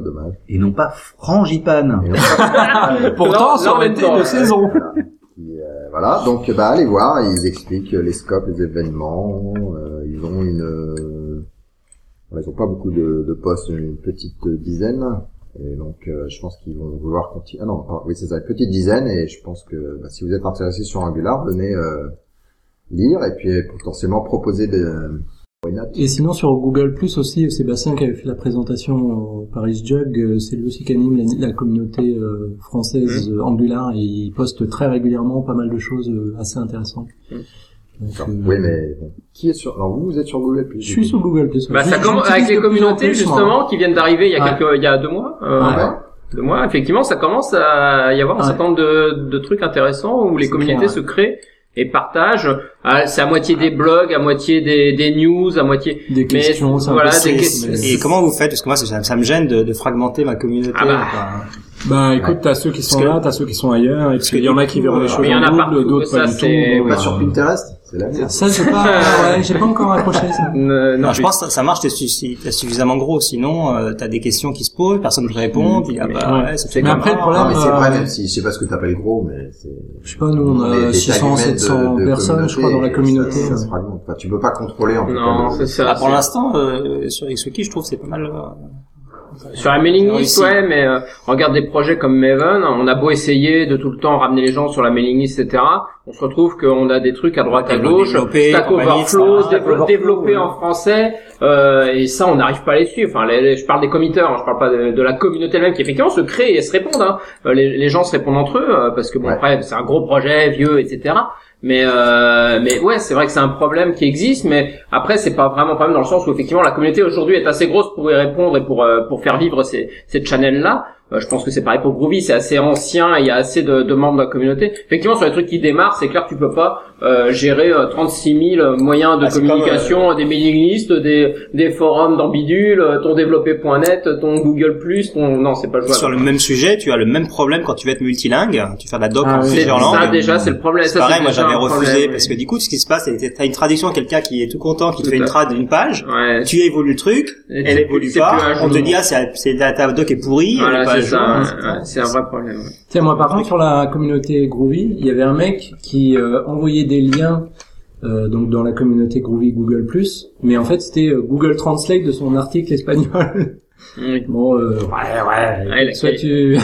dommage. Et non pas frangipane. Et non, pas- Pourtant, ça aurait en été de saison. Voilà, donc bah allez voir, ils expliquent les scopes, les événements, euh, ils ont une, euh, ils ont pas beaucoup de, de postes, une petite dizaine, et donc euh, je pense qu'ils vont vouloir continuer. Ah non, oui c'est ça, une petite dizaine, et je pense que bah, si vous êtes intéressé sur Angular, venez euh, lire et puis potentiellement proposer des. Et sinon sur Google Plus aussi, Sébastien qui avait fait la présentation au Paris Jug, euh, c'est lui aussi qui anime la, la communauté euh, française Mmh. euh, Angular et il poste très régulièrement pas mal de choses euh, assez intéressantes. Mmh. Donc, euh, Oui, mais qui est sur Alors vous, vous êtes sur Google Plus Je suis sur Google Plus. Bah, ça commence avec les communautés, plus, moi. justement, qui viennent d'arriver il y a quelques, il y a deux mois. euh, Ah ouais. deux mois, effectivement, ça commence à y avoir un Ouais. certain nombre de, de trucs intéressants où les communautés clair, se créent et partagent. Ah, C'est à moitié des blogs, à moitié des, des news, à moitié. Des questions, ça voilà, des Et- questions. Et comment vous faites? Parce que moi, ça, ça me gêne de, de fragmenter ma communauté. Ah bah. quoi. Bah écoute, t'as ceux qui sont que- là, t'as ceux qui sont ailleurs, et parce puis il que y en a qui verront les euh, choses mais il y en double, d'autres pas du tout. Pas Euh, sur Pinterest, c'est la merde. Ça j'ai pas, ouais, j'ai pas encore accroché ça. Euh, non, Non, je pense que ça marche, t'es suffi- t'es suffisamment gros. Sinon, euh, t'as des questions qui se posent, personne ne répond. Tu dis, ah bah, Ouais. ouais, ça fait Mais comme après, le problème, Non, mais c'est euh, vrai, même si je sais pas ce que t'appelles gros, mais c'est. Je sais pas, nous on a les 600, tagmètres de- 700 de personnes, je crois, dans la communauté. Ça, ça se fragmente. Enfin, tu peux pas contrôler en tout non, cas. c'est le- ça. Ah, pour c'est- l'instant, euh, sur XWiki, je trouve que c'est pas mal. Sur la mailing list, ouais, mais euh, regarde des projets comme Maven, on a beau essayer de tout le temps ramener les gens sur la mailing list, etc. On se retrouve qu'on a des trucs à droite à gauche, Stack Overflow, développé en français, euh, et ça on n'arrive pas à les suivre. Enfin, les- les- je parle des committeurs, hein, je parle pas de, de la communauté elle-même qui effectivement se crée et se répondent. Hein. Euh, Les, les gens se répondent entre eux euh, parce que bon Ouais. après c'est un gros projet vieux, etc. Mais euh, mais ouais, c'est vrai que c'est un problème qui existe, mais après c'est pas vraiment un problème dans le sens où effectivement la communauté aujourd'hui est assez grosse pour y répondre et pour euh, pour faire vivre ces cette channel là. je pense que c'est pareil pour Groovy, c'est assez ancien, et il y a assez de, de membres de la communauté. Effectivement, sur les trucs qui démarrent, c'est clair que tu peux pas euh, gérer euh, 36 000 moyens de Ah, communication, des mailing lists, des des forums dans bidule, euh, ton développé.net, ton Google ton non, c'est pas jouable. Sur le même sujet, tu as le même problème quand tu veux être multilingue. Tu fais de la doc Ah en oui. C'est plusieurs ça langues. déjà, c'est le problème. C'est Ça, pareil, moi j'avais refusé problème, parce que du coup, ce qui se passe, c'est que t'as une traduction, quelqu'un qui est tout content, qui te fait une trad d'une page. Ouais. Tu évolues le truc, Et elle évolue pas. On te dit ah c'est c'est ta doc est pourrie, elle est Voilà, pas à c'est ça. hein, C'est un vrai problème. Tiens, moi par contre sur la communauté Groovy, il y avait un mec qui euh, envoyait des liens euh, donc dans la communauté Groovy Google+, mais en fait c'était euh, Google Translate de son article espagnol. Bon, euh, ouais, ouais. Ouais, il a- soit tu...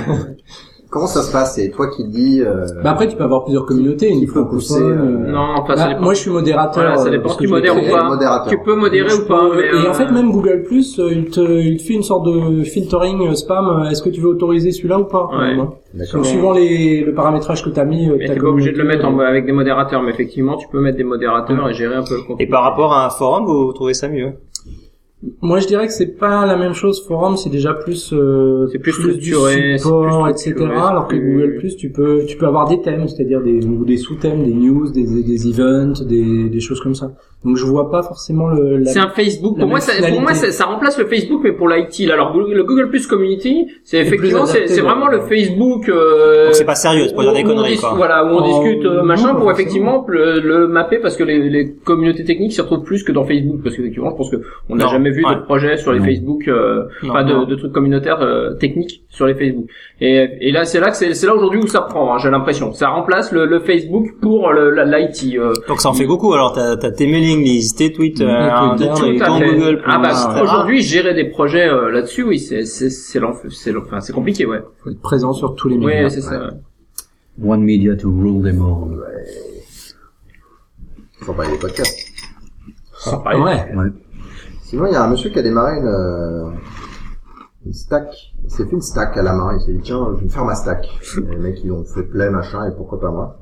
Comment ça se passe? C'est toi qui dis. Euh... bah après tu peux avoir plusieurs communautés, Il faut pousser, euh, Non, enfin, bah, ça dépend. moi je suis modérateur. Voilà, ça euh, dépend tu modères ou pas. modérateur. Tu peux modérer ou pas, mais Et euh, en fait, même Google Plus, il te, il te fait une sorte de filtering spam. Est-ce que tu veux autoriser celui-là ou pas? Ouais. Donc, Suivant les, le paramétrage que tu as mis, Mais t'es pas obligé de le mettre en, avec des modérateurs, mais effectivement, tu peux mettre des modérateurs et gérer un peu le contenu. Et par rapport à un forum, vous trouvez ça mieux? Moi, je dirais que c'est pas la même chose. Forum, c'est déjà plus, euh, C'est plus structuré, du support, plus etc. Alors que Google Plus, tu peux, tu peux avoir des thèmes, c'est-à-dire des, ou des sous-thèmes, des news, des, des, des events, des, des choses comme ça. Donc, je vois pas forcément le. La... C'est un Facebook. Pour moi, ça, pour moi, ça, ça remplace le Facebook, mais pour l'IT. Alors, le Google Plus Community, c'est effectivement, c'est vraiment le Facebook. Euh, Donc c'est pas sérieux, c'est pour dire des conneries quoi. Voilà, où on Oh, discute euh, machin pas pour effectivement le, le mapper parce que les, les communautés techniques s'y retrouvent plus que dans Facebook parce qu'effectivement, je pense que on n'a jamais vu ouais. de projet sur les Non. Facebook, euh, Non, enfin de, non. de trucs communautaires euh, techniques sur les Facebook. Et, et là, c'est là que c'est c'est là aujourd'hui où ça prend. hein, J'ai l'impression, ça remplace le, le Facebook pour l'IT. euh, Donc ça en fait beaucoup. Alors t'as t'as lists, tes Twitter, Twitter, tes- Tout à ton fait. Google. Ah bah aujourd'hui gérer des projets euh, là-dessus, oui, c'est c'est c'est enfin c'est compliqué, ouais. faut être présent sur tous les Oui, médias. c'est ça. One media to rule them all. Faut pas les podcasts. C'est pareil. Ouais. Sinon, il y a un monsieur qui a démarré une, euh, une stack. Il s'est fait une stack à la main. Il s'est dit, tiens, je vais me faire ma stack. Et les mecs, ils ont fait play, machin, et pourquoi pas moi.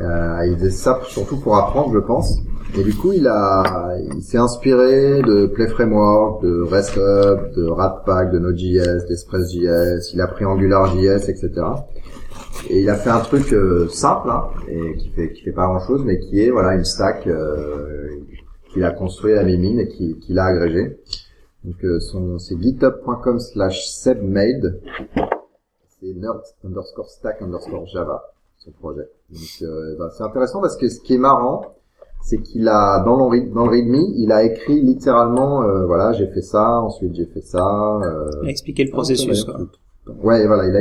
Euh, il faisait ça surtout pour apprendre, je pense. Et du coup, il a, il s'est inspiré de Play Framework, de REST-Hub, de Ratpack, de Node.js, d'ExpressJS. Il a pris AngularJS, etc. Et il a fait un truc euh, simple, hein, et qui fait, qui fait pas grand chose, mais qui est voilà une stack euh, qu'il a construit à Mimine et qui- qu'il a agrégé. Donc euh, son c'est github.com slash sebmade. C'est nerd underscore stack underscore java son projet. Donc euh, bah, c'est intéressant parce que ce qui est marrant, c'est qu'il a dans le dans le readme, il a écrit littéralement euh, voilà j'ai fait ça, ensuite j'ai fait ça. Euh, Expliquer le processus, quoi. Ouais, voilà, il a...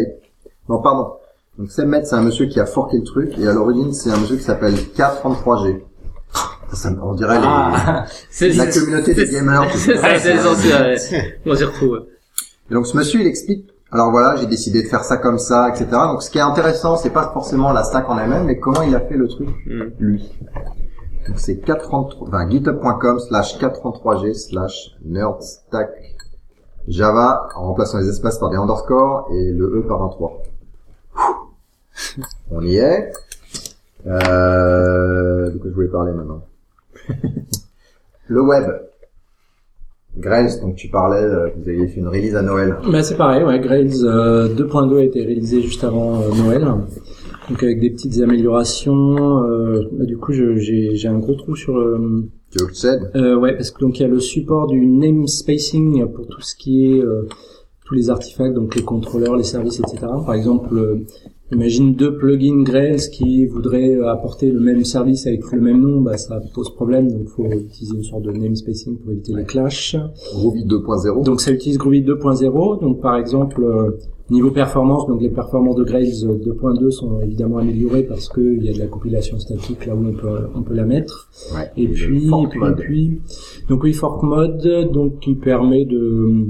Non, pardon. Donc Sebmed, c'est un monsieur qui a forqué le truc, et à l'origine, c'est un monsieur qui s'appelle K33G. Ça, on dirait Ah. Les... la communauté des gamers. C'est ça, c'est ouais. On s'y retrouve. Et donc ce monsieur, il explique, alors voilà, j'ai décidé de faire ça comme ça, etc. Donc ce qui est intéressant, c'est pas forcément la stack en elle-même, mais comment il a fait le truc, Mm. lui. Donc c'est 433, enfin, github.com slash 433G slash nerdstack Java en remplaçant les espaces par des underscores et le E par un 3. On y est. Euh, de quoi je voulais parler maintenant? Le web. Grace, donc tu parlais, euh, vous aviez fait une release à Noël. Bah c'est pareil, ouais, Grails euh, 2.2 a été réalisé juste avant euh, Noël, donc avec des petites améliorations. euh, bah, du coup, j'ai un gros trou sur le, Tu veux Euh, ouais, parce que donc il y a le support du namespacing pour tout ce qui est euh, tous les artefacts, donc les contrôleurs, les services, etc. Par exemple, euh, imagine deux plugins Grails qui voudraient euh, apporter le même service avec le même nom, bah ça pose problème, donc faut utiliser une sorte de namespacing pour éviter les clashs. Groovy 2.0. Donc ça utilise Groovy 2.0. Donc par exemple euh, niveau performance, donc les performances de Grails euh, 2.2 sont évidemment améliorées parce que il y a de la compilation statique là où on peut on peut la mettre. Ouais. Et puis, et fork puis, mode. et puis, donc oui, fork mode, donc qui permet de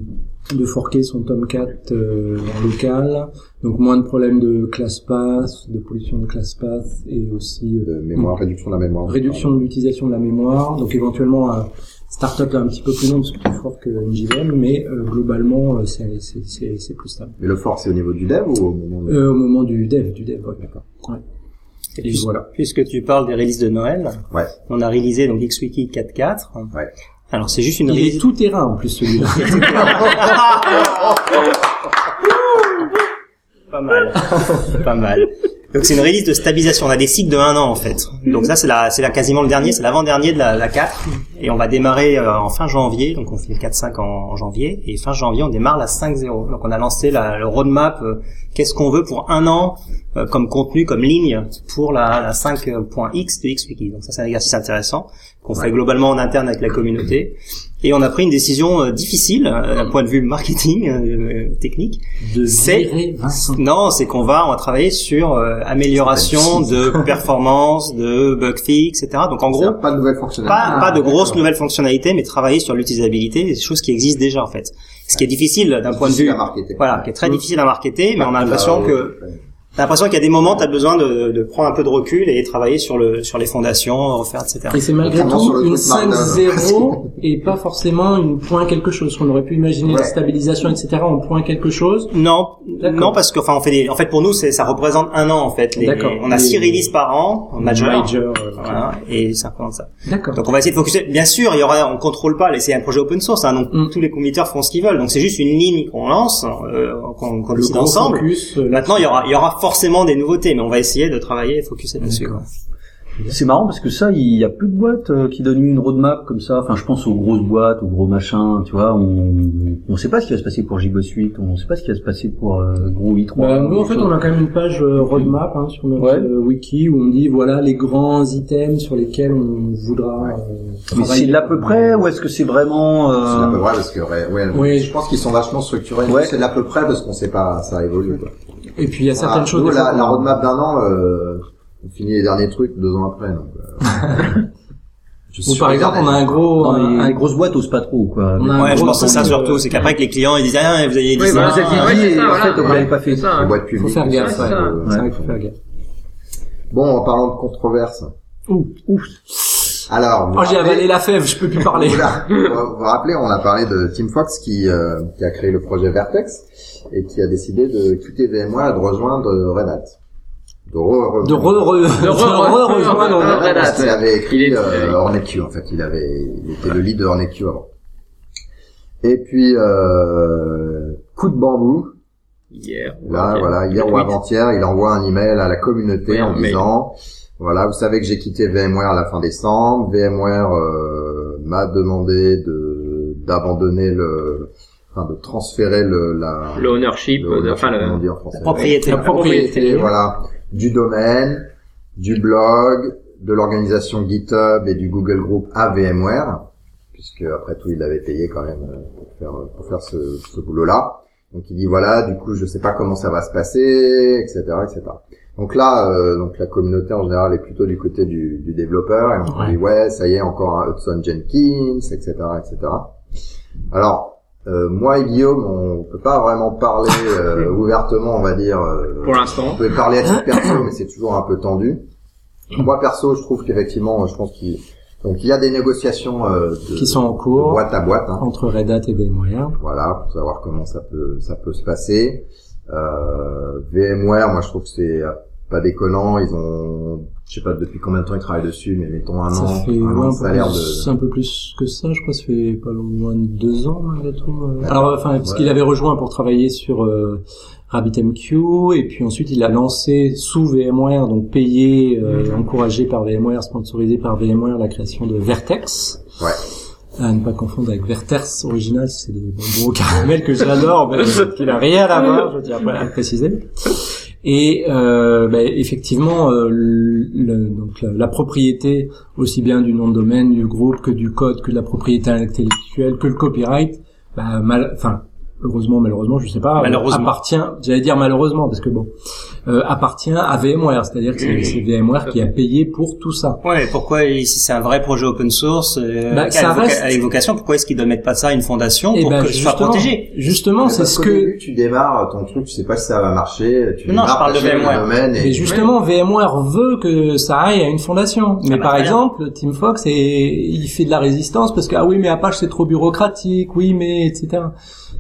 de forker son Tomcat euh, en local, donc moins de problèmes de class path, de pollution de class path et aussi euh, de mémoire, réduction de la mémoire. réduction de l'utilisation de la mémoire, donc éventuellement un startup là un petit peu plus long parce que tu forques une JVM, mais euh, globalement euh, c'est c'est c'est c'est plus stable. Mais le fork, c'est au niveau du dev ou au moment de... Euh, au moment du dev, du dev, ouais. D'accord. Ouais. Et puis, voilà. Puisque tu parles des releases de Noël, Ouais. on a réalisé donc XWiki 4.4. Ouais. Alors c'est juste une Il est release. tout terrain en plus celui-là. Pas mal. pas mal. Donc c'est une release de stabilisation. On a des cycles de un an en fait. Donc ça c'est la, c'est la quasiment le dernier, c'est l'avant-dernier de la, la 4. Et on va démarrer euh, en fin janvier. Donc on fait le 4.5 en, en janvier. Et fin janvier on démarre la 5.0. Donc on a lancé la, le roadmap. euh, Qu'est-ce qu'on veut pour un an euh, comme contenu, comme ligne pour la, la 5.x de XWiki. Donc ça c'est un exercice intéressant qu'on fait globalement en interne avec la communauté. Et on a pris une décision euh, difficile euh, d'un point de vue marketing euh, technique. De C'est-. Non, c'est qu'on va, on va travailler sur euh, amélioration de performance, de bug fix, etc. Donc en gros, pas de nouvelles fonctionnalités. pas, pas de grosses nouvelles fonctionnalités, mais travailler sur l'utilisabilité des choses qui existent déjà en fait. Ce qui est difficile d'un point de vue, à marketer. voilà, qui est très difficile à marketer, mais on a Pas l'impression là, que. T'as l'impression qu'il y a des moments, t'as besoin de, de prendre un peu de recul et travailler sur le sur les fondations, refaire, etc. Et c'est malgré tout une truc Markdown. 5.0 et pas forcément une point quelque chose. On aurait pu imaginer la Ouais. stabilisation, etc. en point quelque chose. Non, non parce que enfin on fait des, en fait pour nous c'est ça représente un an en fait. Les- D'accord. on a Les- six releases par an, majeur, Major, euh, voilà, et ça représente ça. D'accord. Donc on va essayer de focuser. Bien sûr, il y aura, on contrôle pas. C'est un projet open source, hein, donc Mm. tous les committeurs font ce qu'ils veulent. Donc c'est juste une ligne qu'on lance, euh, qu'on qu'on Le décide ensemble. focus, euh, Maintenant, il y aura, il y aura forcément des nouveautés, mais on va essayer de travailler et focuser là-dessus. Quoi. C'est marrant parce que ça, il y a peu de boîtes euh, qui donnent une roadmap comme ça. Enfin, je pense aux grosses boîtes, aux gros machins, tu vois. On on sait pas ce qui va se passer pour Gigo Suite, on sait pas ce qui va se passer pour euh, Groovy 3. Bah, nous, en fait, on a quand même une page euh, roadmap hein, sur notre Ouais. euh, wiki où on dit voilà les grands items sur lesquels on voudra. euh, Mais travailler. c'est de l'à peu près ou est-ce que c'est vraiment C'est à euh, peu près parce que ouais, ouais, Oui. je pense qu'ils sont vachement structurés. Ouais. C'est de l'à peu près parce qu'on sait pas, ça évolue. Quoi. Et puis il y a certaines choses. Nous, la, la roadmap d'un an, euh, on finit les derniers trucs deux ans après. Donc, euh, je Ou par exemple, on a un gros, un les grosses boîtes osent pas trop, quoi. On a Ouais, je pense que c'est ça surtout, c'est qu'après que les clients ils disent ah vous avez dit Oui, ça. vous aviez ouais, dit, ça, en fait, vous l'avez pas fait. Ça, les boîtes publiques. faut faire gaffe. ça, ouais. ça. C'est vrai qu'il faut faire gaffe. Bon, en parlant de controverse. Ouh, ouf. Alors, Oh, j'ai avalé la fève, je peux plus parler. Vous vous rappelez, on a parlé de Tim Fox qui, euh, qui a créé le projet Vertex et qui a décidé de quitter VMware et de rejoindre Red Hat. de re, De re, re, de re, rejoindre. re- Red Hat. Il avait écrit euh, en fait. Il avait, il était le lead de Hornet-Q avant. Et puis, euh, coup de bambou. Hier. Là, voilà, hier ou avant-hier, il envoie un email à la communauté Oui, en mail. disant, voilà, vous savez que j'ai quitté VMware à la fin décembre. VMware euh, m'a demandé de d'abandonner le, enfin, de transférer le la Le ownership, le- enfin le, français La propriété. La propriété. voilà, du domaine, du blog, de l'organisation GitHub et du Google Group à VMware, puisque après tout il avait payé quand même euh, pour faire pour faire ce, ce boulot-là. Donc il dit voilà, du coup je sais pas comment ça va se passer, etc., etc. Donc là, euh, donc la communauté en général est plutôt du côté du, du développeur et on Ouais. dit ouais, ça y est, encore un Hudson Jenkins, etc., etc. Alors euh, moi et Guillaume, on peut pas vraiment parler euh, ouvertement, on va dire. euh, pour l'instant. on pouvait parler à titre perso, mais c'est toujours un peu tendu. Moi perso, je trouve qu'effectivement, je pense qu'il donc il y a des négociations euh, de, Qui sont en de cours boîte à boîte. Hein. entre Red Hat et VMware. Voilà, pour savoir comment ça peut ça peut se passer. Euh, VMware, moi je trouve que c'est euh, pas déconnant. Ils ont, je sais pas depuis combien de temps ils travaillent dessus, mais mettons un Ça an, fait un ouais, an de un peu plus que ça, je crois, ça fait pas loin de deux ans malgré tout. euh. Alors enfin, parce Ouais. qu'il avait rejoint pour travailler sur euh, RabbitMQ, et puis ensuite il a lancé sous VMware, donc payé, euh, encouragé par VMware, sponsorisé par VMware, la création de Vertex. Ouais. À ne pas confondre avec Verters original, c'est des bonbons au caramel que j'adore, mais qui n'a rien à voir, je tiens à préciser. Et euh, ben, effectivement, euh, donc la, la propriété aussi bien du nom de domaine, du groupe, que du code, que de la propriété intellectuelle, que le copyright, bah, mal, enfin heureusement, malheureusement, je sais pas, Malheureusement. appartient, j'allais dire malheureusement parce que bon, euh, appartient à VMware, c'est-à-dire que c'est- c'est VMware qui a payé pour tout ça. Ouais, pourquoi si c'est un vrai projet open source euh, Bah, avec, ça voca- reste- avec vocation, pourquoi est-ce qu'ils doivent mettre pas ça à une fondation Et pour ben que ce soit protégé? justement, c'est parce ce que début, tu démarres ton truc, tu sais pas si ça va marcher. Tu Non, je parle de VMware. domaine et Mais justement, VMware veut que ça aille à une fondation. Mais bah, par exemple, Tim Fox, est, il fait de la résistance parce que ah oui, mais Apache c'est trop bureaucratique, oui, mais etc.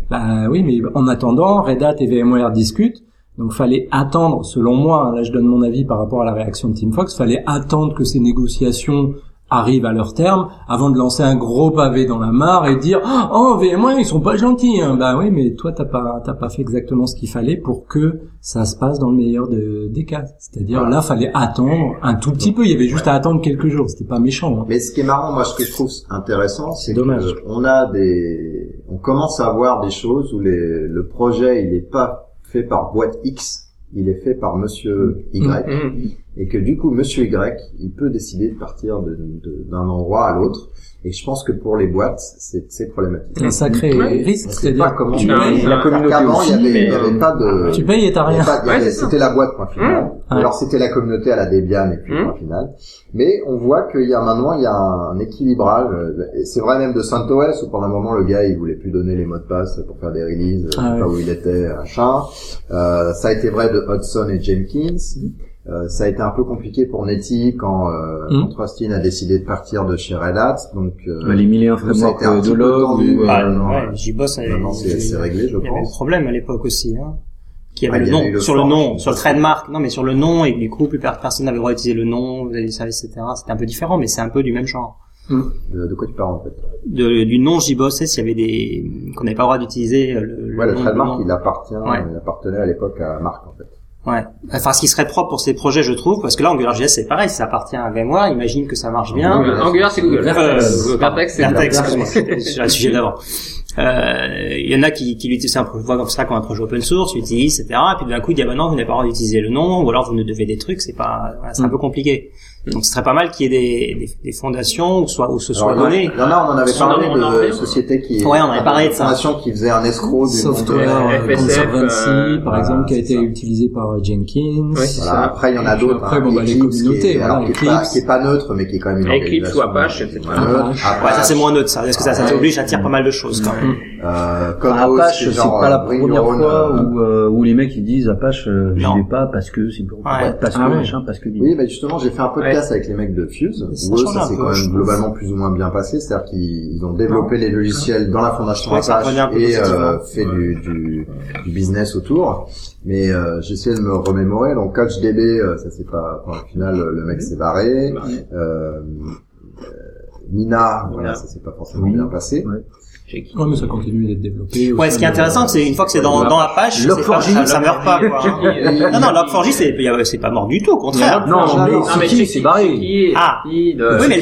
Bah oui, mais en attendant, Red Hat et VMware discutent. Donc fallait attendre, selon moi, hein, là je donne mon avis par rapport à la réaction de Tim Fox, fallait attendre que ces négociations arrivent à leur terme avant de lancer un gros pavé dans la mare et dire oh VMware ils sont pas gentils hein. bah oui mais toi t'as pas t'as pas fait exactement ce qu'il fallait pour que ça se passe dans le meilleur de- des cas c'est-à-dire là fallait attendre un tout petit peu il y avait juste à attendre quelques jours c'était pas méchant hein. Mais ce qui est marrant, moi, ce que je trouve intéressant, c'est que Dommage. on a des, on commence à voir des choses où les, le projet, il est pas fait par boîte X, il est fait par Monsieur Y, Mhm. Et que du coup, Monsieur Y, il peut décider de partir de- de- d'un endroit à l'autre. Et je pense que pour les boîtes, c'est c'est problématique. un sacré Ouais. risque c'est-à-dire pas comment. tu payes, la communauté il y aussi, avait, pas de. tu payes et t'as rien Ouais, c'est c'était la boîte point final. Mmh. Alors c'était la communauté à la Debian et puis Mmh. point final. Mais on voit qu'il y a maintenant il y a un équilibrage. euh, C'est vrai même de CentOS où pendant un moment le gars il voulait plus donner les mots de passe pour faire des releases, euh, Ah je sais ouais. pas où il était, machin. Euh, ça a été vrai de Hudson et Jenkins. Euh, ça a été un peu compliqué pour Netty quand, euh, Mmh. quand Trustin a décidé de partir de chez Red Hat. Donc euh, les milliers un ça a framework été un de log ou, euh, Ah, ouais, j'y bosse. et- maintenant c'est c'est réglé je Il y avait le pense. problème à l'époque aussi, hein. Qui avait Ah, le il y avait nom, le sur le nom, sur le trademark. Non, mais sur le nom, et du coup, plus per- personne n'avait le droit d'utiliser le nom, des services, etc. C'était un peu différent, mais c'est un peu du même genre. De, de quoi tu parles en fait? De, du nom JBoss, s'il y avait des, qu'on n'avait pas le droit d'utiliser euh, le, Ouais, le nom, trademark nom. il appartient, Ouais. il appartenait à l'époque à Marc en fait. Ouais. Enfin, ce qui serait propre pour ces projets, je trouve, parce que là, AngularJS, c'est pareil, ça appartient à VMware, imagine que ça marche bien. Angular, Angular, c'est Google. Vertex. Euh, Vertex, c'est Vertex, excuse-moi, le sujet d'avant. Euh, Il y en a qui, qui l'utilisent un voient comme ça comme un projet open source, l'utilisent, etc. Et puis d'un coup, ils disent, ah ben non, vous n'avez pas le droit d'utiliser le nom, ou alors vous nous devez des trucs, c'est pas, voilà, c'est un Mm. peu compliqué. Donc ce serait pas mal qu'il y ait des, des, des fondations, où, soit, où ce soit Alors, donné. Il y en a, on en avait parlé on en de avait- sociétés qui... Ouais, on avait parlé de ça. Fondation qui faisait un escroc du de- Software euh, FSF, Conservancy, euh, par voilà, exemple, qui a été ça. utilisé par euh, Jenkins. Ouais, c'est Voilà, ça. après, il y en a d'autres. après, hein, bon, bah, les Eclipse, qui communautés, est- voilà, alors, qui est pas, Eclipse. qui est pas neutre, mais qui est quand même une Eclipse ou Apache, etc. Ouais, ça c'est moins neutre, ça, parce que ça, ça t'oblige à tirer pas mal de choses quand même. Euh, comme Host, Apache, c'est c'est genre, pas la euh, première fois euh, où, euh, où les mecs ils disent Apache, euh, j'y Non. vais pas parce que c'est Ouais. parce que Ah ouais. machin, parce que Oui, mais justement, j'ai fait un podcast avec les mecs de Fuse, Ça où eux, ça s'est peu, quand je même globalement plus ou moins bien passé, c'est-à-dire qu'ils ils ont développé les logiciels dans la fondation Je Apache et euh, fait du, du, du business autour. Mais euh, j'essaie de me remémorer, donc CouchDB, euh, ça c'est pas, enfin, au final, le mec s'est barré. Euh, euh, Mina, voilà, ça s'est pas forcément bien passé. Chez qui Ouais, mais ça continue d'être développé. Ouais, ce qui est intéressant, c'est une fois que c'est dans, dans Apache, c'est pas, Log4j, ça, ça meurt pas, quoi. non, non, Log4j, c'est, pas mort du tout, au contraire. Non, Non, mais Ah, c'est barré. Ah. Oui, mais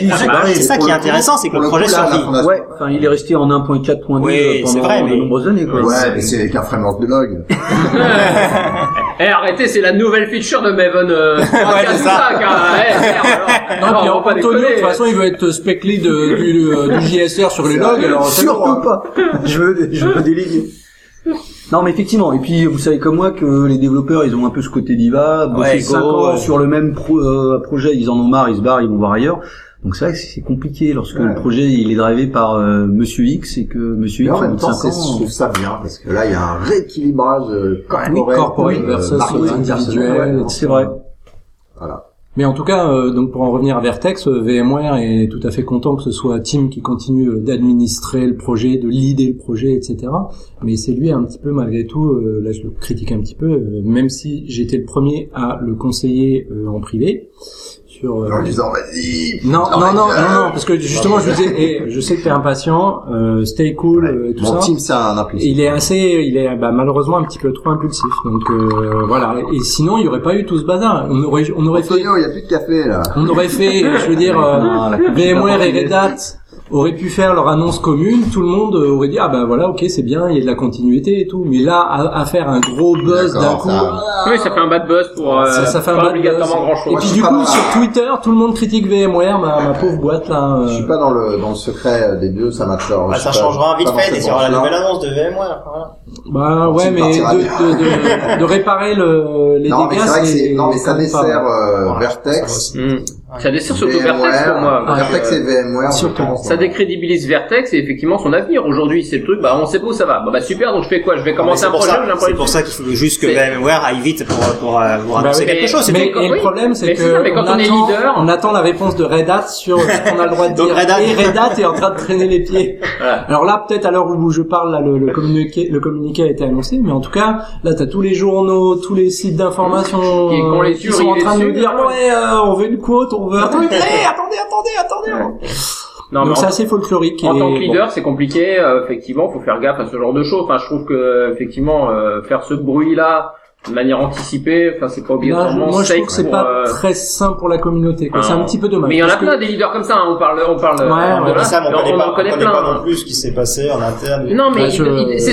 c'est ça qui est intéressant, c'est que le projet survit. Ouais, enfin, il est resté en 1.4.2 Oui, pendant c'est vrai, mais- de nombreuses années, quoi. Ouais, mais c'est avec un framework de log. Eh, arrêtez, c'est la nouvelle feature de Maven. Euh, 3.4, c'est ça. car, eh, merde, alors. Non, puis on va pas Antonio, de toute façon, il veut être spec lead du, euh, du JSR sur les logs, alors Surtout hein. pas. Je veux, je veux déléguer. Non, mais effectivement. Et puis, vous savez comme moi que les développeurs, ils ont un peu ce côté diva. Bosser Ouais, 5 go, ans ouais. sur le même pro- euh, projet, ils en ont marre, ils se barrent, ils vont voir ailleurs. Donc c'est vrai que c'est compliqué lorsque Ouais. le projet il est drivé par euh, Monsieur X et que Monsieur X en même temps, 5 c'est, je ans. trouve ça bien, parce que là, il y a un rééquilibrage euh, corporate euh, versus individuel. C'est vrai. Voilà. Mais en tout cas, euh, donc pour en revenir à Vertex, euh, VMware est tout à fait content que ce soit Tim qui continue euh, d'administrer le projet, de leader le projet, etc. Mais c'est lui un petit peu malgré tout, euh, là je le critique un petit peu, euh, même si j'étais le premier à le conseiller euh, en privé sur. euh, En disant, vas-y. non, non, non, non, non, parce que justement, je disais, eh, je sais que t'es impatient, euh, stay cool, euh, tout Mon ça. team, c'est un impulsif. Il est assez, il est bah, malheureusement un petit peu trop impulsif. Donc euh, voilà. Et sinon, il y aurait pas eu tout ce bazar. On aurait, on aurait fait, Antonio, il y a plus de café, là. on aurait fait, je veux dire, euh, Ah, VMware et. Red Hat auraient pu faire leur annonce commune. Tout le monde euh, aurait dit ah ben voilà, ok, c'est bien, il y a de la continuité et tout. Mais là, à, à faire un gros buzz d'un coup. ça- Oui, ça fait un bad buzz pour euh, Ça, ça fait un pas bad obligatoirement buzz. grand chose. Et puis je du coup, sur Twitter, tout le monde critique VMware, ma, ma pauvre boîte là. Je euh, suis pas dans le, dans le secret des dieux, ça m'attire. Bah, je ça pas- changera vite fait, et il y aura la nouvelle annonce de VMware, voilà. Bah ouais, mais de, de, de, de réparer le, les Non, mais dégâts, c'est vrai que non, mais ça dessert, euh, Vertex. Ça dessert surtout Vertex pour moi. Vertex et VMware, Surtout. Ça décrédibilise Vertex et effectivement son avenir. Aujourd'hui, c'est le truc, bah on sait pas où ça va. Bah, bah super, donc je fais quoi? Je vais commencer un projet, j'ai un C'est pour ça qu'il faut juste que VMware aille vite pour, pour, euh, pour annoncer oui, quelque chose. mais le problème, c'est que mais quand on est attend, leader- on attend la réponse de Red Hat sur ce qu'on a le droit de dire. Red Hat- Et Red Hat est en train de traîner les pieds. Voilà. Alors là, peut-être à l'heure où je parle, là, le, le communiqué, le communiqué a été annoncé, mais en tout cas, là, t'as tous les journaux, tous les sites d'information Qui sont en train de nous dire, ouais, euh, on veut une quote, on veut. Attendez, hey, attendez, attendez, attendez. Non, mais Donc c'est assez folklorique. En et tant que bon. leader, c'est compliqué. euh, effectivement, faut faire gaffe à ce genre de choses. Enfin, je trouve que effectivement, euh, faire ce bruit-là de manière anticipée, enfin, c'est pas obligatoirement moi, je safe trouve que c'est pas euh, très sain pour la communauté. quoi. Ah, C'est un non. petit peu dommage. Mais il y en a parce que- plein des leaders comme ça. hein. On parle, on parle. Ouais, euh, ouais, ça, mais on on, connaît pas, on connaît connaît plein. pas non plus ce qui s'est passé en interne. Non, mais c'est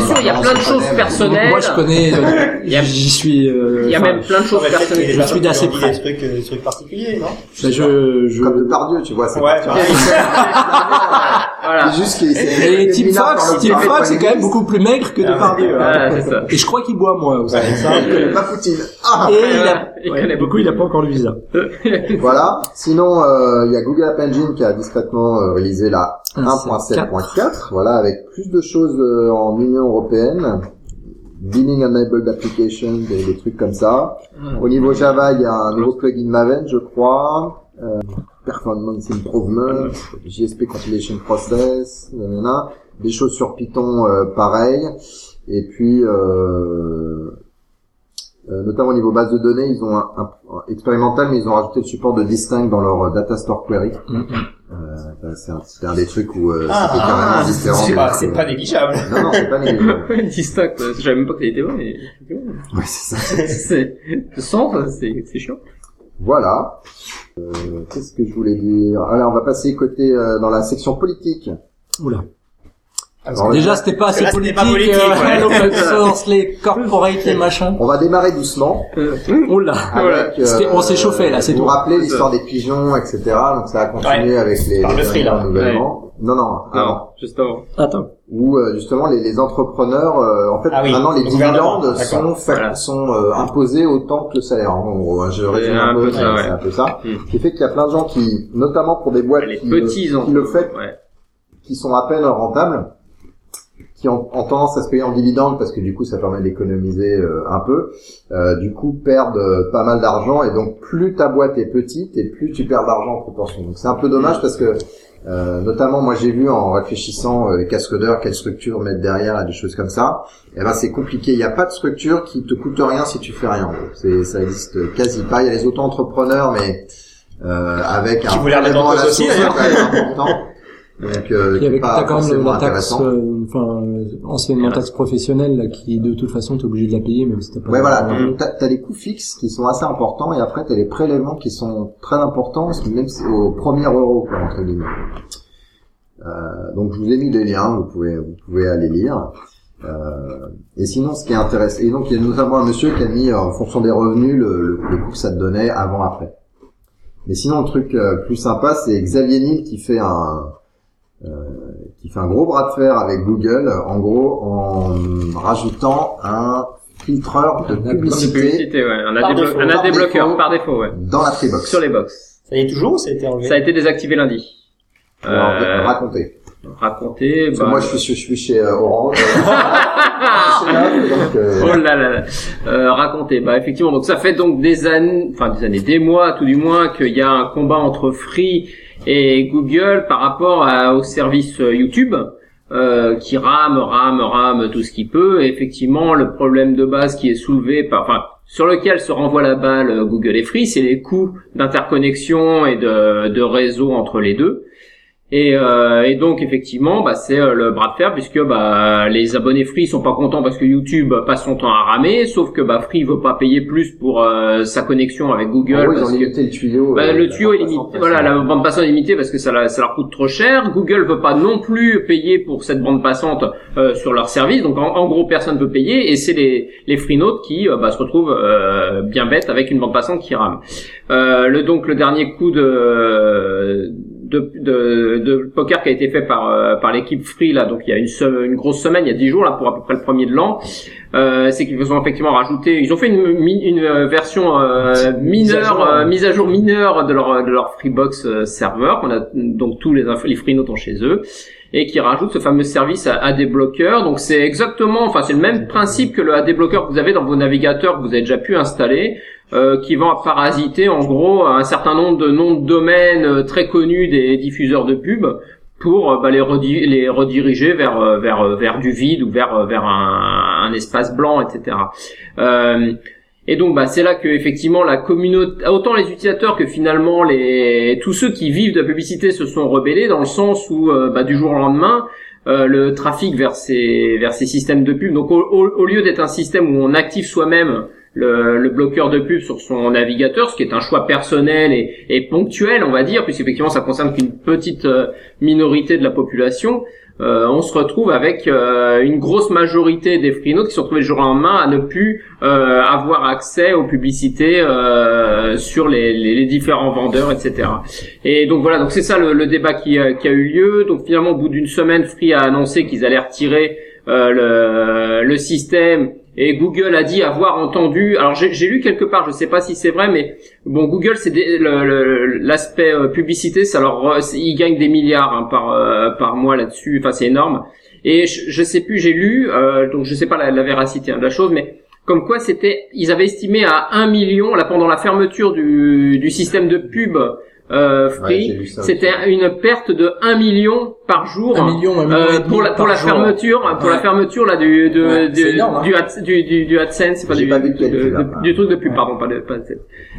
sûr, il y a plein de choses personnelles. Moi, je connais. euh, Il y a- J'y suis. euh, Il y a même plein de choses personnelles. je suis d'assez près. Des trucs, des trucs particuliers, non? Bah, je, je... Comme de Pardieu, tu vois, c'est Ouais. Voilà. C'est juste qu'il Et Tim Fox, Tim Fox, c'est quand même beaucoup plus maigre que Ah, Depardieu. hein. Voilà, c'est ça. Et je crois qu'il boit moins, vous savez ça. Il connaît pas Poutine. Ah Et il a, Il ouais, connaît du coup, il a pas encore le visa. Voilà. Sinon, euh, il y a Google App Engine qui a discrètement euh, réalisé la 1.7.4, voilà, avec plus de choses euh, en Union Européenne. Billing Enabled Application, des, des trucs comme ça. Au niveau Java, il y a un nouveau plugin Maven, je crois. Euh, Performance Improvement, JSP Compilation Process, nanana. des choses sur Python euh, pareil. Et puis, euh, euh, notamment au niveau base de données, ils ont un, un- un expérimental, mais ils ont rajouté le support de Distinct dans leur euh, data store query. Euh, c'est un, c'est un des trucs où euh, Ah, c'était carrément différent. c'est pas, c'est pas négligeable. Non, non, c'est pas négligeable. Distinct. Je savais même pas que ça était bon, mais Ouais, c'est ça. c'est sens, c'est c'est chiant. Voilà. Euh, Qu'est-ce que je voulais dire? Alors, on va passer côté euh, dans la section politique. Oula. Alors, Déjà, c'était pas assez là, politique, pas politique, euh, ouais. l'open source, les corporate, les machins. on va démarrer doucement. Oula. Avec, euh, on s'est chauffé, là, c'est Vous tout. vous rappelez l'histoire des pigeons, etc. Donc ça a continué avec les, Par les le free, là. Non, non, non. juste avant. Attends. Où euh, justement les, les entrepreneurs, euh, en fait, Ah oui, maintenant les dividendes sont, Voilà. sont euh, imposés autant que le salaire. En gros, hein, je résume un un peu, ça, ouais. c'est un peu ça. Mm. Ce qui fait qu'il y a plein de gens qui, notamment pour des boîtes Les qui, petits le, qui le fait, Ouais. qui sont à peine rentables, qui ont, ont tendance à se payer en dividende parce que du coup ça permet d'économiser euh, un peu, euh, du coup perdent euh, pas mal d'argent et donc plus ta boîte est petite et plus tu perds d'argent en proportion. Donc c'est un peu dommage parce que euh, notamment moi j'ai vu en réfléchissant euh, les cascadeurs quelle structure mettre derrière et des choses comme ça. Et ben c'est compliqué. Il n'y a pas de structure qui te coûte rien si tu fais rien. C'est ça existe quasi pas. Il y a les auto-entrepreneurs mais euh, avec un voulaient la aussi, important. Donc euh, qui avec pas quand même la taxe, euh, enfin euh, anciennement taxe professionnelle là, qui de toute façon t'es obligé de la payer même si t'as pas. Ouais, voilà. Donc, t'as, les coûts fixes qui sont assez importants et après t'as les prélèvements qui sont très importants, même si- au premier euro, quoi, entre guillemets. Euh, donc, je vous ai mis les liens, vous pouvez, vous pouvez aller lire. Euh, et sinon, ce qui est intéressant, et donc il y a notamment un monsieur qui a mis en fonction des revenus le, le, le coût que ça te donnait avant après. Mais sinon, le truc euh, plus sympa, c'est Xavier Niel qui fait un qui fait un gros bras de fer avec Google, en gros, en rajoutant un filtreur de publicité publicité, ouais. Un Par AD, défaut. un Par défaut. par défaut, ouais. dans la Freebox. Sur les box. Ça y est toujours ou ça a été enlevé Ça a été désactivé lundi. Alors, Euh, racontez. raconter, que bah, moi, je suis, je suis chez euh, Orange. Chez Apple, donc, euh, Oh là là là. Euh, raconter. Bah effectivement, donc ça fait donc des années, enfin des années, des mois tout du moins qu'il y a un combat entre Free et Google par rapport au service euh, YouTube. euh, qui rame, rame, rame tout ce qu'il peut. Et effectivement, le problème de base qui est soulevé par, enfin, sur lequel se renvoie la balle euh, Google et Free, c'est les coûts d'interconnexion et de réseau entre les deux. Et, euh, et donc effectivement, bah, c'est euh, le bras de fer puisque bah, les abonnés Free sont pas contents parce que YouTube passe son temps à ramer, sauf que bah, Free veut pas payer plus pour euh, sa connexion avec Google gros, ils ont que limité le tuyau. bah, euh, le tuyau est limité. Voilà, la bande passante est limitée parce que ça, la- ça leur coûte trop cher. Google veut pas non plus payer pour cette bande passante euh, sur leur service. Donc en, en gros, personne veut payer et c'est les les freenotes qui euh, bah, se retrouvent euh, bien bêtes avec une bande passante qui rame. Euh, le donc le dernier coup de de, de, de poker qui a été fait par euh, par l'équipe Free là. Donc il y a une se- une grosse semaine il y a 10 jours là pour à peu près le premier de l'an. Euh, c'est qu'ils ont effectivement rajouté ils ont fait une une euh, version euh, Mise à mineure jour. euh, mise à jour mineure de leur de leur Freebox euh, serveur qu'on a donc tous les inf- les Freenotes ont chez eux et qui rajoute ce fameux service à Blocker. Donc c'est exactement, enfin c'est le même principe que le AD Blocker que vous avez dans vos navigateurs que vous avez déjà pu installer, euh, qui vont parasiter en gros un certain nombre de noms de domaines euh, très connus des diffuseurs de pub pour euh, bah, les, redi- les rediriger vers euh, vers vers du vide ou vers vers un, un espace blanc, etc. Euh, et donc bah c'est là que effectivement la communauté autant les utilisateurs que finalement les tous ceux qui vivent de la publicité se sont rebellés dans le sens où euh, bah, du jour au lendemain euh, le trafic vers ces vers ces systèmes de pub donc au, au- lieu d'être un système où on active soi-même le, le bloqueur de pub sur son navigateur, ce qui est un choix personnel et, et ponctuel, on va dire, puisqu'effectivement ça concerne qu'une petite euh, minorité de la population. Euh, on se retrouve avec euh, une grosse majorité des freenotes qui se retrouvent le jour au lendemain à ne plus euh, avoir accès aux publicités sur les, différents vendeurs, etc. Et donc voilà, donc c'est ça le, débat qui, a- eu lieu. Donc finalement, au bout d'une semaine, Free a annoncé qu'ils allaient retirer le système et Google a dit avoir entendu. Alors j'ai lu quelque part, je sais pas si c'est vrai, mais bon, Google c'est l'aspect euh, publicité, ça leur ils gagnent des milliards hein, par euh, par mois là-dessus. Enfin, c'est énorme. Et je, je sais plus, j'ai lu, euh, donc je sais pas la, la véracité hein, de la chose, mais comme quoi c'était, ils avaient estimé à 1 million là pendant la fermeture du, du système de pub euh, Free, c'était une perte de 1 million par jour. Un million, un million Euh, pour la pour par la jour. fermeture pour Ouais. la fermeture là du de, Ouais, du, c'est énorme, hein. du, Ad- du, du, du AdSense pas du, pas vu le calcul, de- là. de- du truc de pub pardon pas de pas AdSense.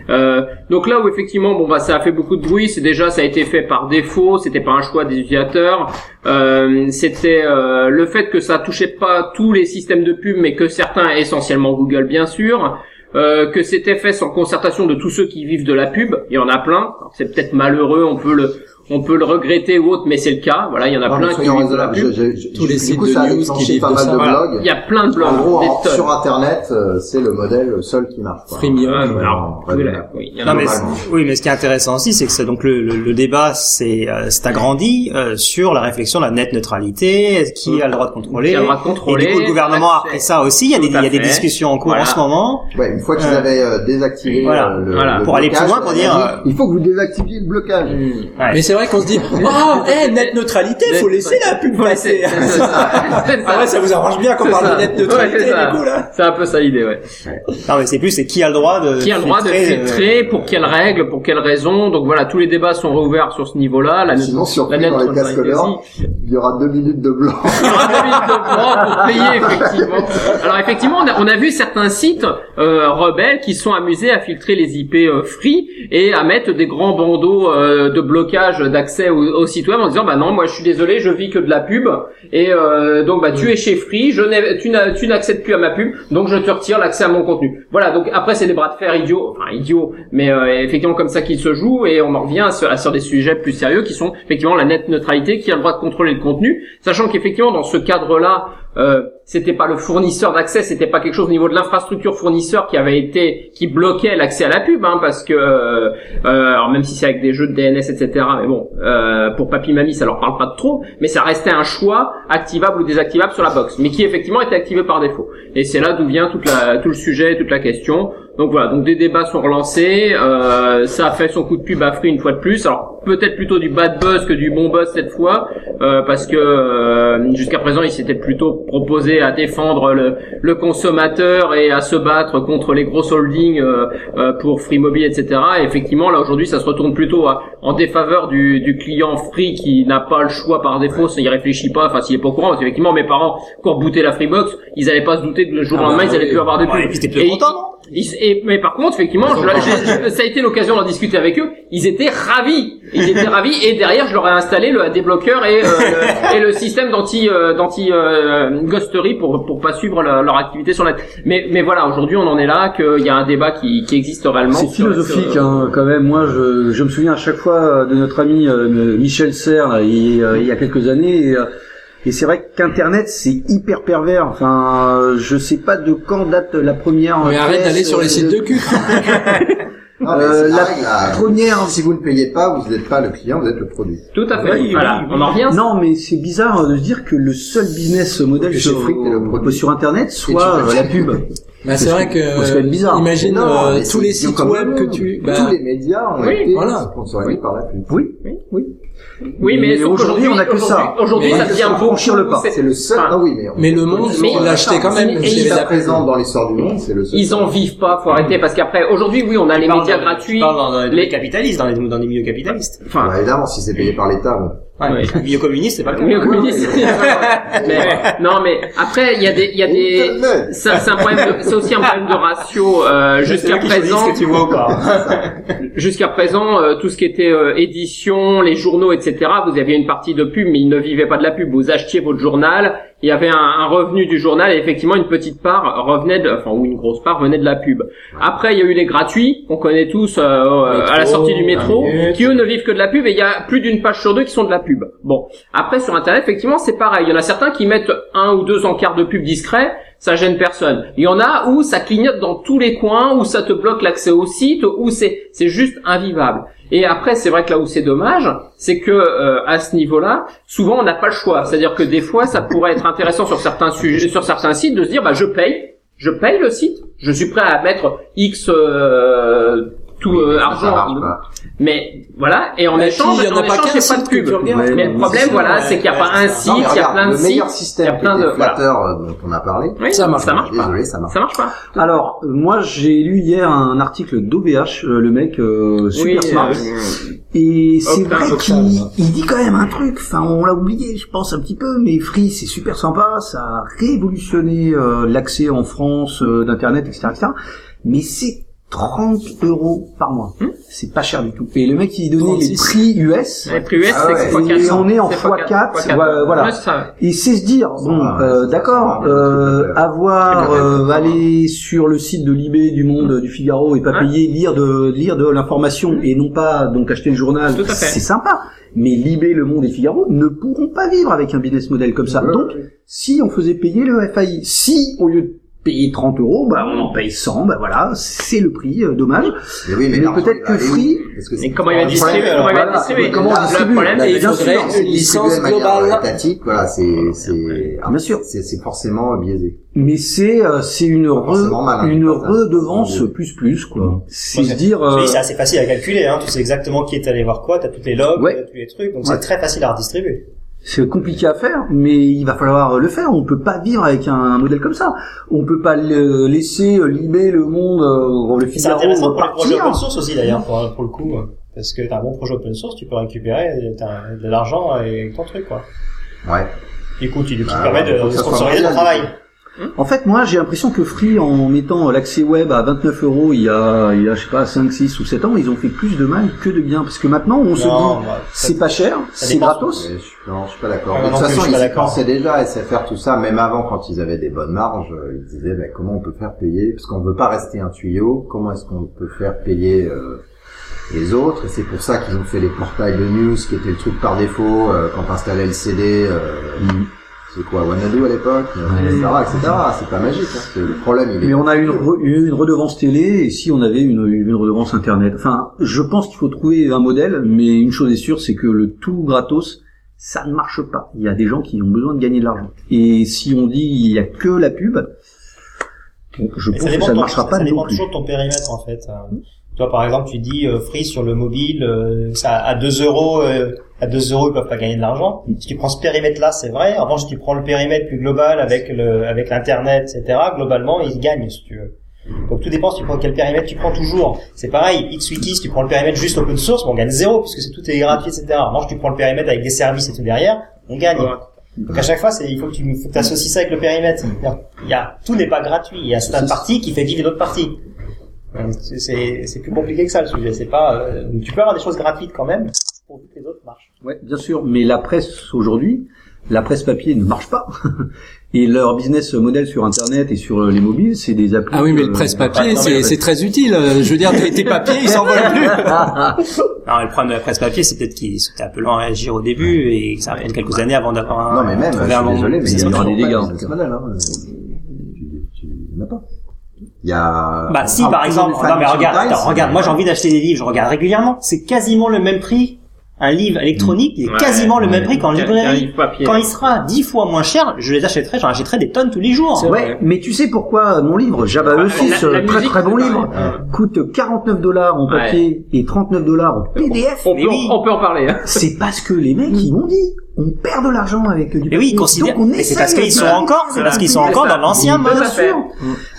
Euh, donc là où effectivement bon bah ça a fait beaucoup de bruit c'est déjà ça a été fait par défaut c'était pas un choix des utilisateurs euh, c'était euh, le fait que ça touchait pas tous les systèmes de pub mais que certains essentiellement Google bien sûr euh, que c'était fait sans concertation de tous ceux qui vivent de la pub. Il y en a plein. C'est peut-être malheureux, on peut le, on peut le regretter ou autre, mais c'est le cas. Voilà, il y en a Non, plein qui vivent de la raisonnables. pub. Je- je- Tous les sites coup, de ça news qui vivent pas de mal ça. de Voilà. blogs. Il y a plein de blogs, En gros, des en- tonnes. sur Internet, euh, c'est le modèle seul qui marche. quoi. Freemium. Alors, oui, là, oui, il y en a Non, mais oui, mais ce qui est intéressant aussi, c'est que c'est donc le, le, le débat s'est euh, agrandi euh, sur la réflexion de la net neutralité, qui a le droit de contrôler. Qui a le droit de Et contrôler. du coup, le gouvernement a pris ça aussi. Il y a des, Tout à il y a des fait. discussions en cours Voilà. en ce moment. Ouais, une fois qu'ils Euh, avaient désactivé voilà. le, Pour aller plus loin, pour dire, il faut que vous désactiviez le blocage. C'est vrai qu'on se dit, oh, eh, net neutralité, faut laisser la pub passer. C'est c'est ça. C'est Ah ouais, ça vous arrange bien qu'on parle ça. de net neutralité, du coup, là. C'est un peu ça l'idée, ouais. Non, mais c'est plus, c'est qui a le droit de Qui a le droit de filtrer, euh, filtrer, pour quelles règles, pour quelles raisons. Donc voilà, tous les débats sont réouverts sur ce niveau-là. La, Sinon, sur la dans les casques blancs, il y aura deux minutes de blanc. Il y aura deux minutes de blanc pour payer effectivement. Alors effectivement, on a, on a vu certains sites euh, rebelles qui sont amusés à filtrer les IP euh, free et à mettre des grands bandeaux euh, de blocage d'accès au, au site web en disant bah non, moi je suis désolé, je vis que de la pub et euh, donc bah tu es chez Free, je n'ai- tu n'as- tu n'accèdes plus à ma pub, donc je te retire l'accès à mon contenu. Voilà, donc après c'est des bras de fer idiots, enfin idiots, mais euh, effectivement comme ça qu'ils se jouent et on en revient sur, sur des sujets plus sérieux qui sont effectivement la net neutralité, qui a le droit de contrôler le contenu, sachant qu'effectivement dans ce cadre-là, euh, c'était pas le fournisseur d'accès, c'était pas quelque chose au niveau de l'infrastructure fournisseur qui avait été qui bloquait l'accès à la pub, hein, parce que euh, euh, alors même si c'est avec des jeux de DNS etc, mais bon euh, pour papy mamie ça leur parle pas de trop, mais ça restait un choix activable ou désactivable sur la box, mais qui effectivement était activé par défaut. Et c'est là d'où vient toute la tout le sujet, toute la question. Donc voilà, donc des débats sont relancés, euh, ça a fait son coup de pub à Free une fois de plus. Alors peut-être plutôt du bad buzz que du bon buzz cette fois, euh, parce que euh, jusqu'à présent il s'était plutôt proposé à défendre le, le consommateur et à se battre contre les grosses holdings euh, euh, pour Free Mobile, etc. Et effectivement là aujourd'hui ça se retourne plutôt à- en défaveur du, du client Free qui n'a pas le choix par défaut, ça y réfléchit pas, enfin s'il est pas au courant, parce qu'effectivement mes parents quand on rebootaient la Freebox, ils allaient pas se douter que le jour au Ah lendemain bah ils allaient oui. plus avoir de pub. Plus ils- et, mais par contre, effectivement, je- j'ai- ça a été l'occasion d'en discuter avec eux. Ils étaient ravis. Ils étaient ravis. Et derrière, je leur ai installé le débloqueur et, euh, le, et le système d'anti euh, d'anti euh, ghostery pour pour pas suivre leur, leur activité sur net. Mais mais voilà, aujourd'hui, on en est là qu'il y a un débat qui qui existe réellement. C'est philosophique sur- hein, quand même. Moi, je, je me souviens à chaque fois euh, de notre ami euh, Michel Serres là, il, euh, il y a quelques années. Et, euh, et c'est vrai qu'Internet c'est hyper pervers. Enfin, euh, je sais pas de quand date la première. Mais arrête d'aller sur les euh, sites de cul. Non, mais Euh, la pareil, là. première. Si vous ne payez pas, vous n'êtes pas le client, vous êtes le produit. Tout à fait. Oui, voilà, oui, on en revient. Non, mais c'est bizarre de se dire que le seul business model Que sur, t'es le sur Internet soit la pub. Bah, c'est vrai C'est que, bizarre. imagine Non, euh, tous les sites web que tu, bah, Tous les médias ont Oui, été voilà. sponsorisés par la pub. Oui, oui. Oui, mais, Mais aujourd'hui, on a que ça. Aujourd'hui, ça devient beaucoup. franchir le pas. c'est- le seul. Enfin, Ah oui, mais. mais le monde, Mais- il l'achetait quand même. Et pub. présent, dans l'histoire du monde, c'est le seul. Ils en vivent pas, faut arrêter, parce qu'après, aujourd'hui, oui, on a les médias gratuits. Dans, les capitalistes, dans les, dans les milieux capitalistes. Enfin, Bah, évidemment, si c'est payé par l'État, Ouais. Milieux communistes, c'est pas le cas. Communiste. mais, non, mais après, il y a des, il y a des, c'est un problème de- c'est aussi un problème de ratio, euh, jusqu'à présent. ce que tu vois ou pas. Jusqu'à présent, euh, tout ce qui était euh, édition, les journaux, etc., vous aviez une partie de pub, mais ils ne vivaient pas de la pub. Vous achetiez votre journal, il y avait un, un revenu du journal, et effectivement, une petite part revenait de, enfin, ou une grosse part venait de la pub. Après, il y a eu les gratuits, qu'on connaît tous euh, euh, à la sortie du métro, qui eux ne vivent que de la pub, et il y a plus d'une page sur deux qui sont de la pub. Bon, après sur Internet, effectivement, c'est pareil. Il y en a certains qui mettent un ou deux encarts de pub discrets, ça gêne personne. Il y en a où ça clignote dans tous les coins, où ça te bloque l'accès au site, où c'est c'est juste invivable. Et après, c'est vrai que là où c'est dommage, c'est que euh, à ce niveau-là, souvent on n'a pas le choix. C'est-à-dire que des fois, ça pourrait être intéressant sur certains sujets, sur certains sites, de se dire, bah je paye, je paye le site, je suis prêt à mettre X euh, tout euh, argent, pas. mais voilà, et en échange, si, il y en a en pas échange, qu'un j'ai pas site de pub. Ouais, Mais le problème, c'est voilà, c'est qu'il n'y a ouais, pas un c'est site, mais il y a plein de le meilleur sites. système flatteur euh, dont on a parlé. Oui, Ça marche ça pas. marche pas. Désolé, ça marche. Ça marche pas. Alors, moi, j'ai lu hier un article d'OVH, euh, le mec euh, super Oui, smart. euh, Et c'est vrai qu'il il dit quand même un truc, enfin on l'a oublié je pense un petit peu, mais Free c'est super sympa, ça a révolutionné euh, l'accès en France euh, d'internet, etc., etc. Mais c'est 30 euros par mois. Hmm. C'est pas cher du tout. Et le mec il donnait les 36. prix US. Les prix US, Ah ouais, c'est fois et 400. on est en C'est fois quatre, voilà. Et c'est se dire, bon, euh, d'accord, euh, avoir euh, aller sur le site de Libé, du Monde, du Figaro et pas payer, lire de lire de l'information et non pas donc acheter le journal, Tout à fait. c'est sympa. Mais Libé, Le Monde et Figaro ne pourront pas vivre avec un business model comme ça. Donc, si on faisait payer le FAI, si au lieu de payer 30 euros, bah on en paye 100, bah voilà, c'est le prix, euh, dommage. Mais oui, mais, Mais peut-être que Free- Parce que Mais comment il va distribuer problème, Comment il va voilà, distribuer comment on Le distribue problème, c'est qu'il faudrait une licence globale. étatique, voilà, c'est, c'est, Bien sûr. c'est, forcément biaisé. Mais c'est euh, c'est une re- une redevance Oui. plus plus quoi. C'est Ouais, dire Oui, euh, c'est assez facile à calculer, hein. Tu sais exactement qui est allé voir quoi, t'as toutes les logs, Ouais. t'as tous les trucs, donc Ouais. c'est très facile à redistribuer. C'est compliqué à faire, mais il va falloir le faire. On peut pas vivre avec un, un modèle comme ça. On peut pas le- laisser limer le monde, euh, le Et C'est Figaro intéressant pour les projets open source aussi d'ailleurs, pour, pour le coup. Parce que t'as un bon projet open source, tu peux récupérer de l'argent avec ton truc, quoi. Ouais. Du coup, tu, qui Bah, permet ouais, faut de, de sponsoriser ton travail. En fait, moi, j'ai l'impression que Free, en mettant l'accès web à 29 euros il y a, il y a, je sais pas, 5, 6 ou 7 ans, ils ont fait plus de mal que de bien. Parce que maintenant, on se dit, bah, c'est pas cher, c'est gratos. Ouais, je suis, non, je suis pas d'accord. Ouais, de toute façon, ils pensaient déjà à SFR tout ça, même avant quand ils avaient des bonnes marges, ils disaient mais comment on peut faire payer? Parce qu'on veut pas rester un tuyau, comment est-ce qu'on peut faire payer euh, les autres? Et c'est pour ça qu'ils ont fait les portails de news qui était le truc par défaut euh, quand t'installais le CD euh, Mm. C'est quoi Wanadu à l'époque Ouais. etc etc c'est pas magique hein. Le problème il est Mais on a une, re- une redevance télé et si on avait une, une redevance internet. Enfin, je pense qu'il faut trouver un modèle, mais une chose est sûre, c'est que le tout gratos, ça ne marche pas. Il y a des gens qui ont besoin de gagner de l'argent. Et si on dit il y a que la pub, je Mais pense que dépend ça ne ton- marchera pas ça non dépend toujours de ton périmètre en fait. Euh, Toi par exemple tu dis euh, free sur le mobile, euh, ça à 2 euros, euh, à 2 euros ils peuvent pas gagner de l'argent. Si tu prends ce périmètre là c'est vrai. En revanche si tu prends le périmètre plus global avec le avec l'internet etc. Globalement ils gagnent si tu veux. Donc tout dépend si tu prends quel périmètre tu prends toujours. C'est pareil, XWiki, si tu prends le périmètre juste open source, bon, on gagne zéro puisque c'est tout est gratuit, etc. En revanche, tu prends le périmètre avec des services et tout derrière, on gagne. Donc à chaque fois, c'est il faut que tu faut que associes ça avec le périmètre. Il y a tout n'est pas gratuit. Il y a certaines parties qui fait vivre une autre partie. C'est plus compliqué que ça le sujet. C'est pas. euh, tu peux avoir des choses gratuites quand même pour que les autres marchent. Ouais, bien sûr, mais la presse aujourd'hui, la presse papier ne marche pas. Et leur business model sur Internet et sur les mobiles, c'est des applis. Ah oui, mais euh, le presse-papier, ouais, non, c'est c'est très utile. Euh, Je veux dire, tes tes papiers, ils s'envolent plus. Non, le problème de la presse papier, c'est peut-être qu'ils étaient un peu lents à réagir au début et que ça va prendre quelques années avant d'avoir un. non mais même je suis désolé mais il y aura des dégâts, model, hein. tu, tu n'as pas il y a Bah si par exemple, non mais regarde, regarde, moi j'ai envie d'acheter des livres, je regarde régulièrement, c'est quasiment le même prix. Un livre électronique, il est Ouais, quasiment le même prix qu'en librairie. livre papier. Quand il sera dix fois moins cher, je les achèterai, j'en achèterai des tonnes tous les jours. C'est Ouais, mais tu sais pourquoi mon livre Java Ouais, E6, la- la euh, très musique, très bon livre, coûte 49 dollars en papier et 39 dollars en PDF. On Mais peut, oui. on peut en parler. hein. C'est parce que les mecs ils m'ont dit, on perd de l'argent avec du Mais papier. oui, ils considèrent, Donc, on mais c'est parce qu'ils sont encore, c'est parce qu'ils sont encore dans l'ancien mode. Bien sûr.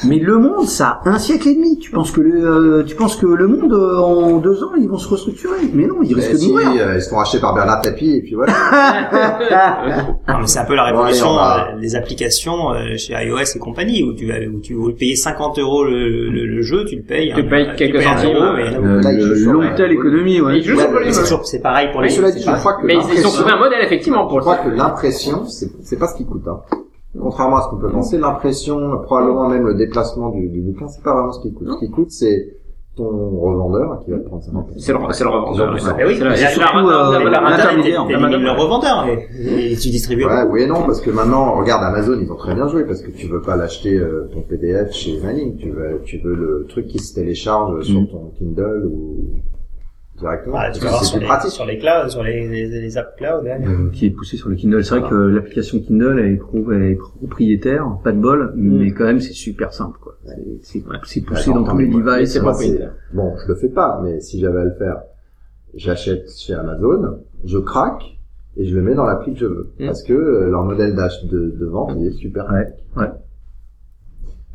Mais le monde, ça a un siècle et demi. Tu penses que le, euh, tu penses que le monde euh, en deux ans ils vont se restructurer Mais non, ils Mais risquent de mourir. euh, ils se font racheter par Bernard Tapie et puis voilà Non, mais c'est un peu la révolution des applications chez iOS et compagnie où tu vas, où tu veux payer 50 euros le, le, le jeu, tu le payes. Tu hein, payes quelques centimes, euro, ouais. mais- Euh, Là, ils jouent le sur- long tel économie, ouais. C'est toujours, c'est pareil pour les. mais ils ont trouvé un modèle effectivement Je pour crois que l'impression, c'est c'est pas ce qui coûte. Hein. Contrairement à ce qu'on peut penser, l'impression, probablement même le déplacement du, du bouquin, c'est pas vraiment ce qui coûte. Ce qui coûte, c'est ton revendeur qui va te prendre 50%. C'est le, c'est le revendeur. Ouais. Mais oui, C'est la- mais la- surtout, euh, internet, l'intermédiaire. le revendeur et, et tu distribues. Ouais, oui et non, parce que maintenant, regarde Amazon, ils ont très bien joué, parce que tu veux pas l'acheter euh, ton PDF chez Manning, tu veux, tu veux le truc qui se télécharge sur Mm. ton Kindle ou directement. Ah, tu c'est sur les, pratique. sur les clouds, sur les, les, les apps cloud. hein. Euh, qui est poussé sur le Kindle. C'est vrai que euh, l'application Kindle elle est, pro- elle est propriétaire, pas de bol, mais quand même c'est super simple quoi. C'est- c'est poussé dans tous les devices. c'est c'est- propriétaire. Bon, je le fais pas, mais si j'avais à le faire, j'achète chez Amazon, je craque et je le mets dans l'appli que je veux. Mm. Parce que euh, leur modèle d'achat de, de vente, il est super. Ouais, ouais.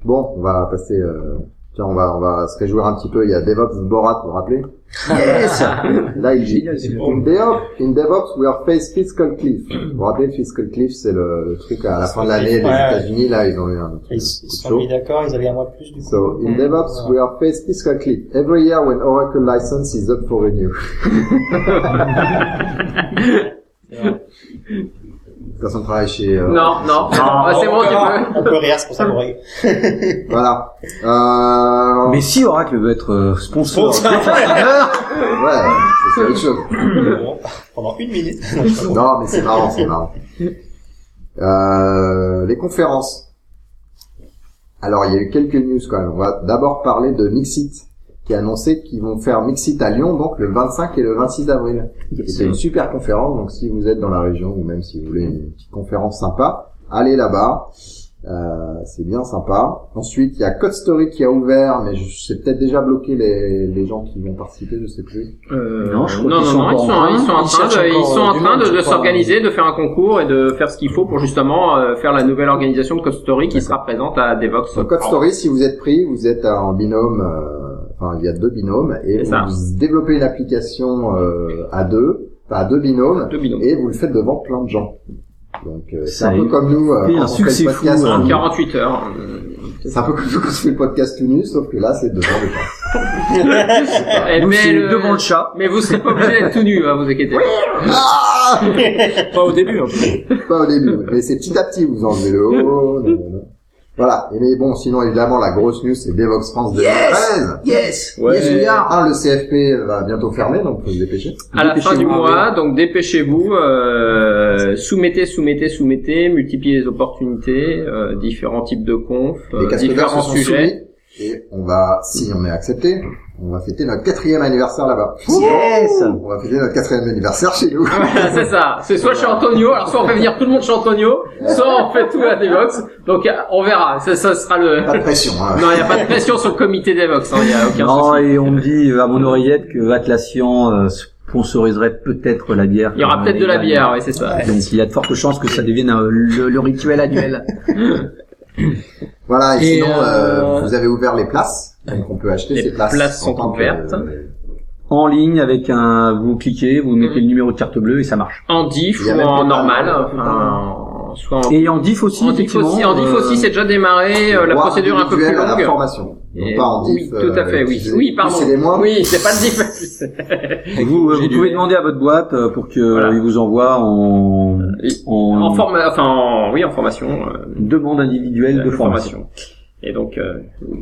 Bon, on va passer. Euh... Tiens, on va on va se réjouir un petit peu. Il y a DevOps Borat, vous vous rappelez Yes Là, il dit in DevOps, in DevOps, we are face fiscal cliff. Vous vous rappelez le fiscal cliff, c'est le, le truc à la fin de l'année, les Ouais, ouais. États-Unis là, ils ont eu un, un ils se sont mis d'accord, ils avaient un mois de plus du coup. So in. DevOps, we are face fiscal cliff. Every year when Oracle license is up for renew. Personne travaille chez. euh, Non, non, Ah, c'est bon, tu peux. On peut rire, c'est pour ça qu'on rit. Voilà. Euh... Mais si Oracle veut être euh, sponsor, Sponsor. Ouais, c'est autre chose. Bon, Pendant une minute. Non, mais c'est marrant, c'est marrant. Euh, les conférences. Alors, il y a eu quelques news quand même. On va d'abord parler de Mixit, qui a annoncé qu'ils vont faire Mixit à Lyon, donc le 25 et le 26 avril. C'est une super conférence, donc si vous êtes dans la région, ou même si vous voulez une petite conférence sympa, allez là-bas. Euh, c'est bien sympa. Ensuite, il y a Code Story qui a ouvert, mais je sais peut-être déjà bloqué les, les gens qui vont participer, je sais plus. Euh, Non, je crois non, qu'ils non, sont non, ils sont, en ils sont en Ils train de, ils sont en train de, s'organiser, de faire un concours et de faire ce qu'il faut pour justement euh, faire la nouvelle organisation de Code Story qui sera présente à Devox. Code Story, si vous êtes pris, vous êtes en binôme, euh, enfin il y a deux binômes, et vous développez une application euh, à deux, enfin à deux binômes, Deux binômes. et vous le faites devant plein de gens. Donc euh, c'est un peu eu comme nous euh, quand un on fait succès le fou, podcast. En nu. 48 heures. C'est un peu comme nous quand on fait le podcast tout nu, sauf que là c'est devant les gens. Eh, Nous, mais c'est le- devant le chat. Mais vous serez pas obligé d'être tout nu, hein, vous inquiétez pas. Ah Pas au début, en cas. Pas au début, mais c'est petit à petit, vous enlevez le haut. Voilà. Et mais bon, sinon évidemment la grosse news c'est Devox France 2013. Yes Ouais. Yes, we are Ah, le CFP va bientôt fermer, donc faut se dépêcher. À la fin du mois, donc dépêchez-vous, euh, soumettez, soumettez, soumettez, multipliez les opportunités, euh, différents types de confs, euh, différents sont sujets. Et on va, si on est accepté, on va fêter notre quatrième anniversaire là-bas. Yes On va fêter notre quatrième anniversaire chez nous. Voilà, c'est ça. C'est soit chez Antonio, alors soit on fait venir tout le monde chez Antonio, soit on fait tout à Devox. Donc euh, on verra. Ça, ça sera le. Pas de pression. Hein. Non, il n'y a pas de pression sur le comité Devox. Il n'y a aucun Non, souci. et on me dit à mon oreillette que Atlassian euh, sponsoriserait peut-être la bière. Il y aura peut-être de la bière, oui, c'est ça. Donc il y a de fortes chances que ça devienne euh, le, le rituel annuel. Voilà. Et, Et, sinon, euh, euh, vous avez ouvert les places, donc on peut acheter Les ces places. places en sont que- ouvertes. En ligne avec un, vous cliquez, vous mettez Mhm. le numéro de carte bleue et ça marche. En diff ou en normal. Enfin, soit en Et en diff aussi, en diff aussi, en diff euh, aussi, c'est déjà démarré, euh, la procédure un peu plus individuel à la longue. formation. Pas en diff. oui, tout à fait, euh, oui. c'est- Oui, pardon. C'est. Oui, c'est pas le diff. Vous, euh, vous pouvez demander à votre boîte euh, pour que Voilà. euh, il vous envoie en, en, en forma, enfin, en- oui, en formation. euh, demande individuelle de formation. Et donc, euh,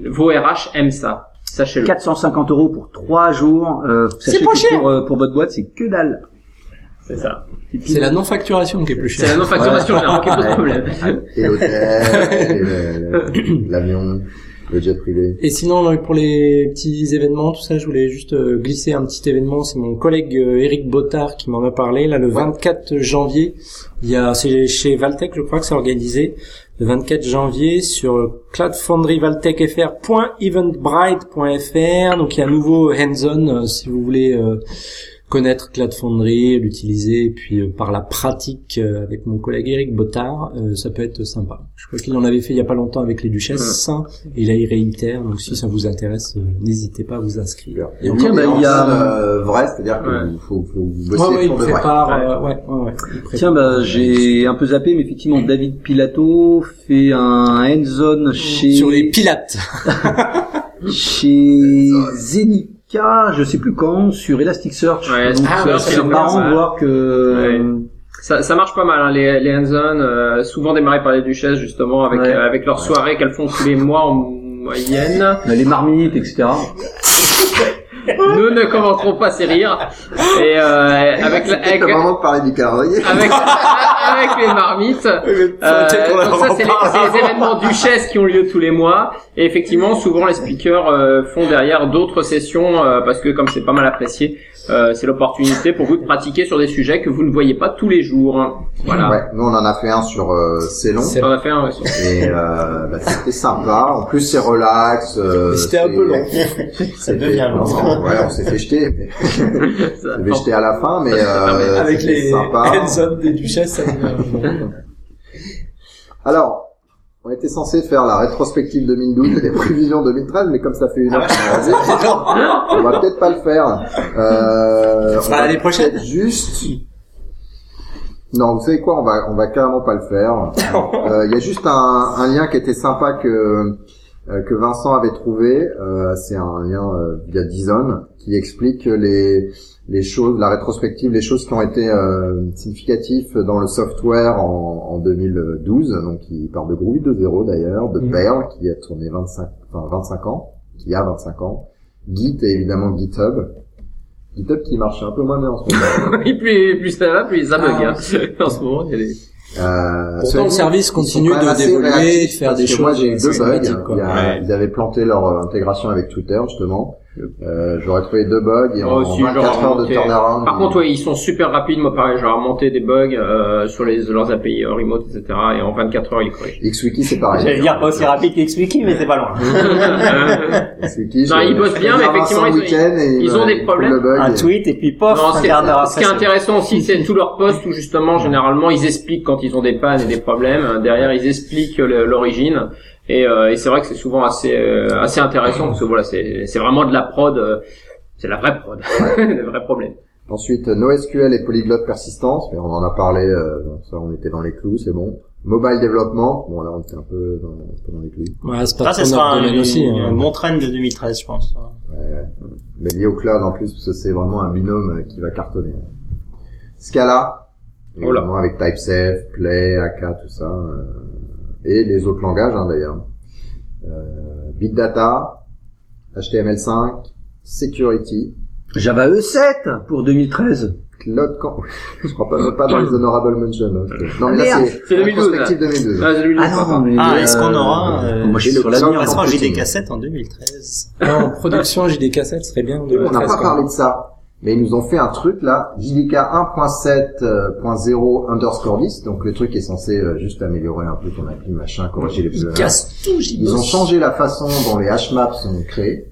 vos RH aiment ça. Sachez-le. 450 euros pour trois jours. Euh, sachez pas que cher. Pour, euh, pour votre boîte, c'est que dalle. C'est ça. C'est la non-facturation qui est plus C'est chère. la non-facturation, y a aucun problème. Et l'hôtel, le- le- l'avion, le jet privé. Et sinon, donc, pour les petits événements, tout ça, je voulais juste euh, glisser un petit événement. C'est mon collègue euh, Eric Bottard qui m'en a parlé. Là, le 24 janvier, il y a, c'est chez Valtech, je crois que c'est organisé. Le 24 janvier sur cloudfoundryvaltechfr.eventbrite.fr. Donc, il y a un nouveau hands-on euh, si vous voulez euh, connaître Cloud Foundry, l'utiliser, et puis euh, par la pratique euh, avec mon collègue Eric Bottard, euh, ça peut être sympa. Je crois qu'il en avait fait il y a pas longtemps avec les duchesses, et là il réitère, donc si ça vous intéresse, euh, n'hésitez pas à vous inscrire. Et Tiens, bah, il y a- euh, vrai, c'est-à-dire que Ouais. vous- faut, faut vous Ouais, bosser ouais, il pour de vrai. prépare, Ouais. euh, ouais, ouais, ouais, il prépare. Tiens, bah, j'ai un peu zappé, mais effectivement, David Pilato fait un hands-on chez, Sur les pilates. chez Zenica, je sais plus quand, sur Elasticsearch. Ouais, Donc, ah, euh, ouais, c'est c'est marrant ça. de voir que, Ouais. Ça, ça marche pas mal, hein, les, les hands-on, euh, souvent démarrés par les duchesses, justement, avec, Ouais. euh, avec leurs soirées qu'elles font tous les mois en moyenne. euh, les marmites, etc. Nous ne commenterons pas ces rires. Et euh, avec, la, avec, le moment de parler du calendrier. avec, avec les marmites. Euh, donc ça, c'est les, les événements duchesses qui ont lieu tous les mois. Et effectivement, souvent les speakers euh, font derrière d'autres sessions euh, parce que comme c'est pas mal apprécié, euh, c'est l'opportunité pour vous de pratiquer sur des sujets que vous ne voyez pas tous les jours. Voilà. Ouais, nous on en a fait un sur euh, Célon. C'est- On a fait un ouais, sur- Et euh, bah, c'était sympa. En plus, c'est relax. euh, c'était un peu long. C'était- devient long. Ouais, on s'est fait jeter. mais- ça- On s'est fait jeter à la fin, mais euh, avec les sympa. hands-on des duchesses, ça devient- Alors, on était censé faire la rétrospective 2012 et les prévisions 2013, mais comme ça fait une heure qu'on a dit, on va peut-être pas le faire. Euh, On va l'année prochaine. Juste. Non, vous savez quoi, on va on va carrément pas le faire. Euh, Il y a juste un, un lien qui était sympa que que Vincent avait trouvé. Euh, C'est un lien euh, via Dizon qui explique les les choses, la rétrospective, les choses qui ont été euh, significatives dans le software en, en 2012. Donc, il parle de Groovy 2.0 d'ailleurs, de Mhm. Perl qui a tourné 25, enfin 25 ans, qui a 25 ans, Git et évidemment GitHub. GitHub qui marche un peu moins bien en ce moment. Et plus, plus ça va, plus ça bug. Ah, hein. en ce moment, il y a des... Euh, Pourtant, le service continue de d'évoluer, de faire parce des que choses Moi, j'ai eu deux bugs. Ils avaient planté leur euh, intégration avec Twitter, justement. Euh, j'aurais trouvé deux bugs et en aussi, 24 j'aurais heures de turnaround. Par contre, ouais, ils sont super rapides. Moi, pareil, j'ai remonté des bugs euh, sur les leurs API euh, remote, etc. Et en 24 heures, ils corrigent. XWiki, c'est pareil. J'allais dire pas aussi rapide qu'Xwiki, mais c'est pas loin. XWiki, Non, ils bossent bien, mais effectivement, ils ont- ils des problèmes. Un et- tweet et puis pof, Non, ce un quart d'heure ce qui est intéressant aussi, c'est tous leurs posts où justement, généralement, ils expliquent quand ils ont des pannes et des problèmes. Derrière, ils expliquent l'origine. Et, euh, et c'est vrai que c'est souvent assez euh, assez intéressant parce que voilà, c'est c'est vraiment de la prod. euh, c'est la vraie prod, le vrai problème. Ensuite, NoSQL et Polyglot Persistance, mais on en a parlé, euh, ça on était dans les clous, c'est bon. Mobile Development, bon là on était un peu dans, un peu dans les clous. Ouais, c'est pas Ça, ce trop sera un, aussi. une- hein. un bon trend de 2013, je pense. Mais lié au cloud en plus, parce que c'est vraiment un binôme qui va cartonner. Scala, Oh là. avec TypeSafe, Play, AK, tout ça, euh, et les autres langages hein, d'ailleurs. Euh, Big Data, HTML5, Security, Java E7 pour 2013. Cloud Camp. Je crois pas, pas dans les honorable mentions. hein. Non, mais là Merde. c'est C'est 2012, rétrospective 2012. Ah, c'est lui, le Ah papa. non, mais Ah, euh, est-ce qu'on aura, euh, Moi, le sur la cloud mire. On passera en computing. JDK7 en 2013. Non, production JDK7 serait bien. en On 2013, n'a pas parlé de ça, mais ils nous ont fait un truc là, JDK 1.7.0 underscore 10, donc le truc est censé euh, juste améliorer un peu ton appli, machin, corriger les Ils tout, j'y Ils ont changé la façon dont les hashmaps sont créés.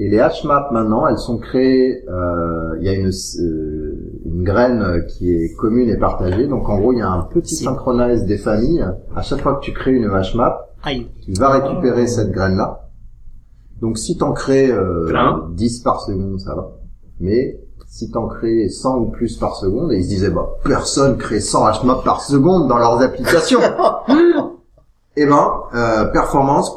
Et les hashmaps maintenant, elles sont créées. euh, Il y a une euh, une graine qui est commune et partagée. Donc en gros, il y a un petit Si. synchronize des familles. À chaque fois que tu crées une hashmap, Aïe. tu vas récupérer cette graine-là. Donc si t'en crées euh, Plein. 10 par seconde, ça va. Mais si t'en crées 100 ou plus par seconde, et ils se disaient, bah, personne crée 100 hashmaps par seconde dans leurs applications. Eh ben, euh, performance.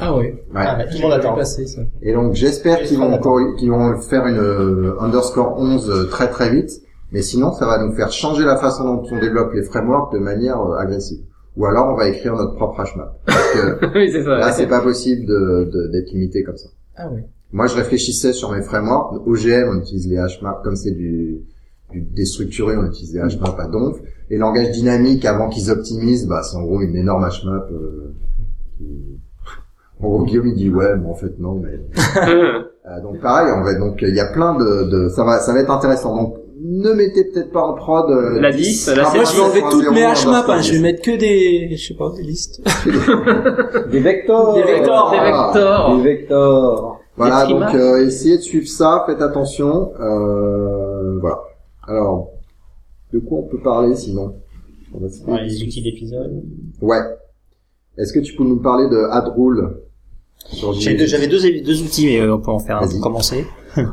Ah oui. Ouais. Ah, bah, tout le monde attend. Passé, ça. Et donc j'espère qu'ils vont qu'ils vont faire une euh, underscore 11 euh, très très vite. Mais sinon, ça va nous faire changer la façon dont on développe les frameworks de manière euh, agressive. Ou alors, on va écrire notre propre hashmap. Parce que oui, c'est ça. là, c'est pas possible de- de- d'être limité comme ça. Ah oui. Moi, je réfléchissais sur mes frameworks. OGM, on utilise les hashmaps comme c'est du, du déstructuré, on utilise les hashmaps à donf. Les langages dynamiques, avant qu'ils optimisent, bah, c'est en gros une énorme hashmap. Euh, qui... En gros, Guillaume, il dit ouais, mais en fait non, mais euh, donc pareil, on va donc il y a plein de, de ça va ça va être intéressant. Donc ne mettez peut-être pas en prod euh, La 10, la Ah, Moi, je vais enlever 7.0 toutes mes hashmaps, hein. Je vais mettre que des, je sais pas, des listes. Des vecteurs. Des vecteurs. Des vecteurs. Des vecteurs. Voilà, donc euh, essayez de suivre ça, faites attention. Euh, voilà. Alors, de quoi on peut parler sinon? On va se- Ouais, les outils d'épisode. Ouais. Est-ce que tu peux nous parler de deux- J'avais deux, deux outils, mais euh, on peut en faire un Vas-y. pour commencer.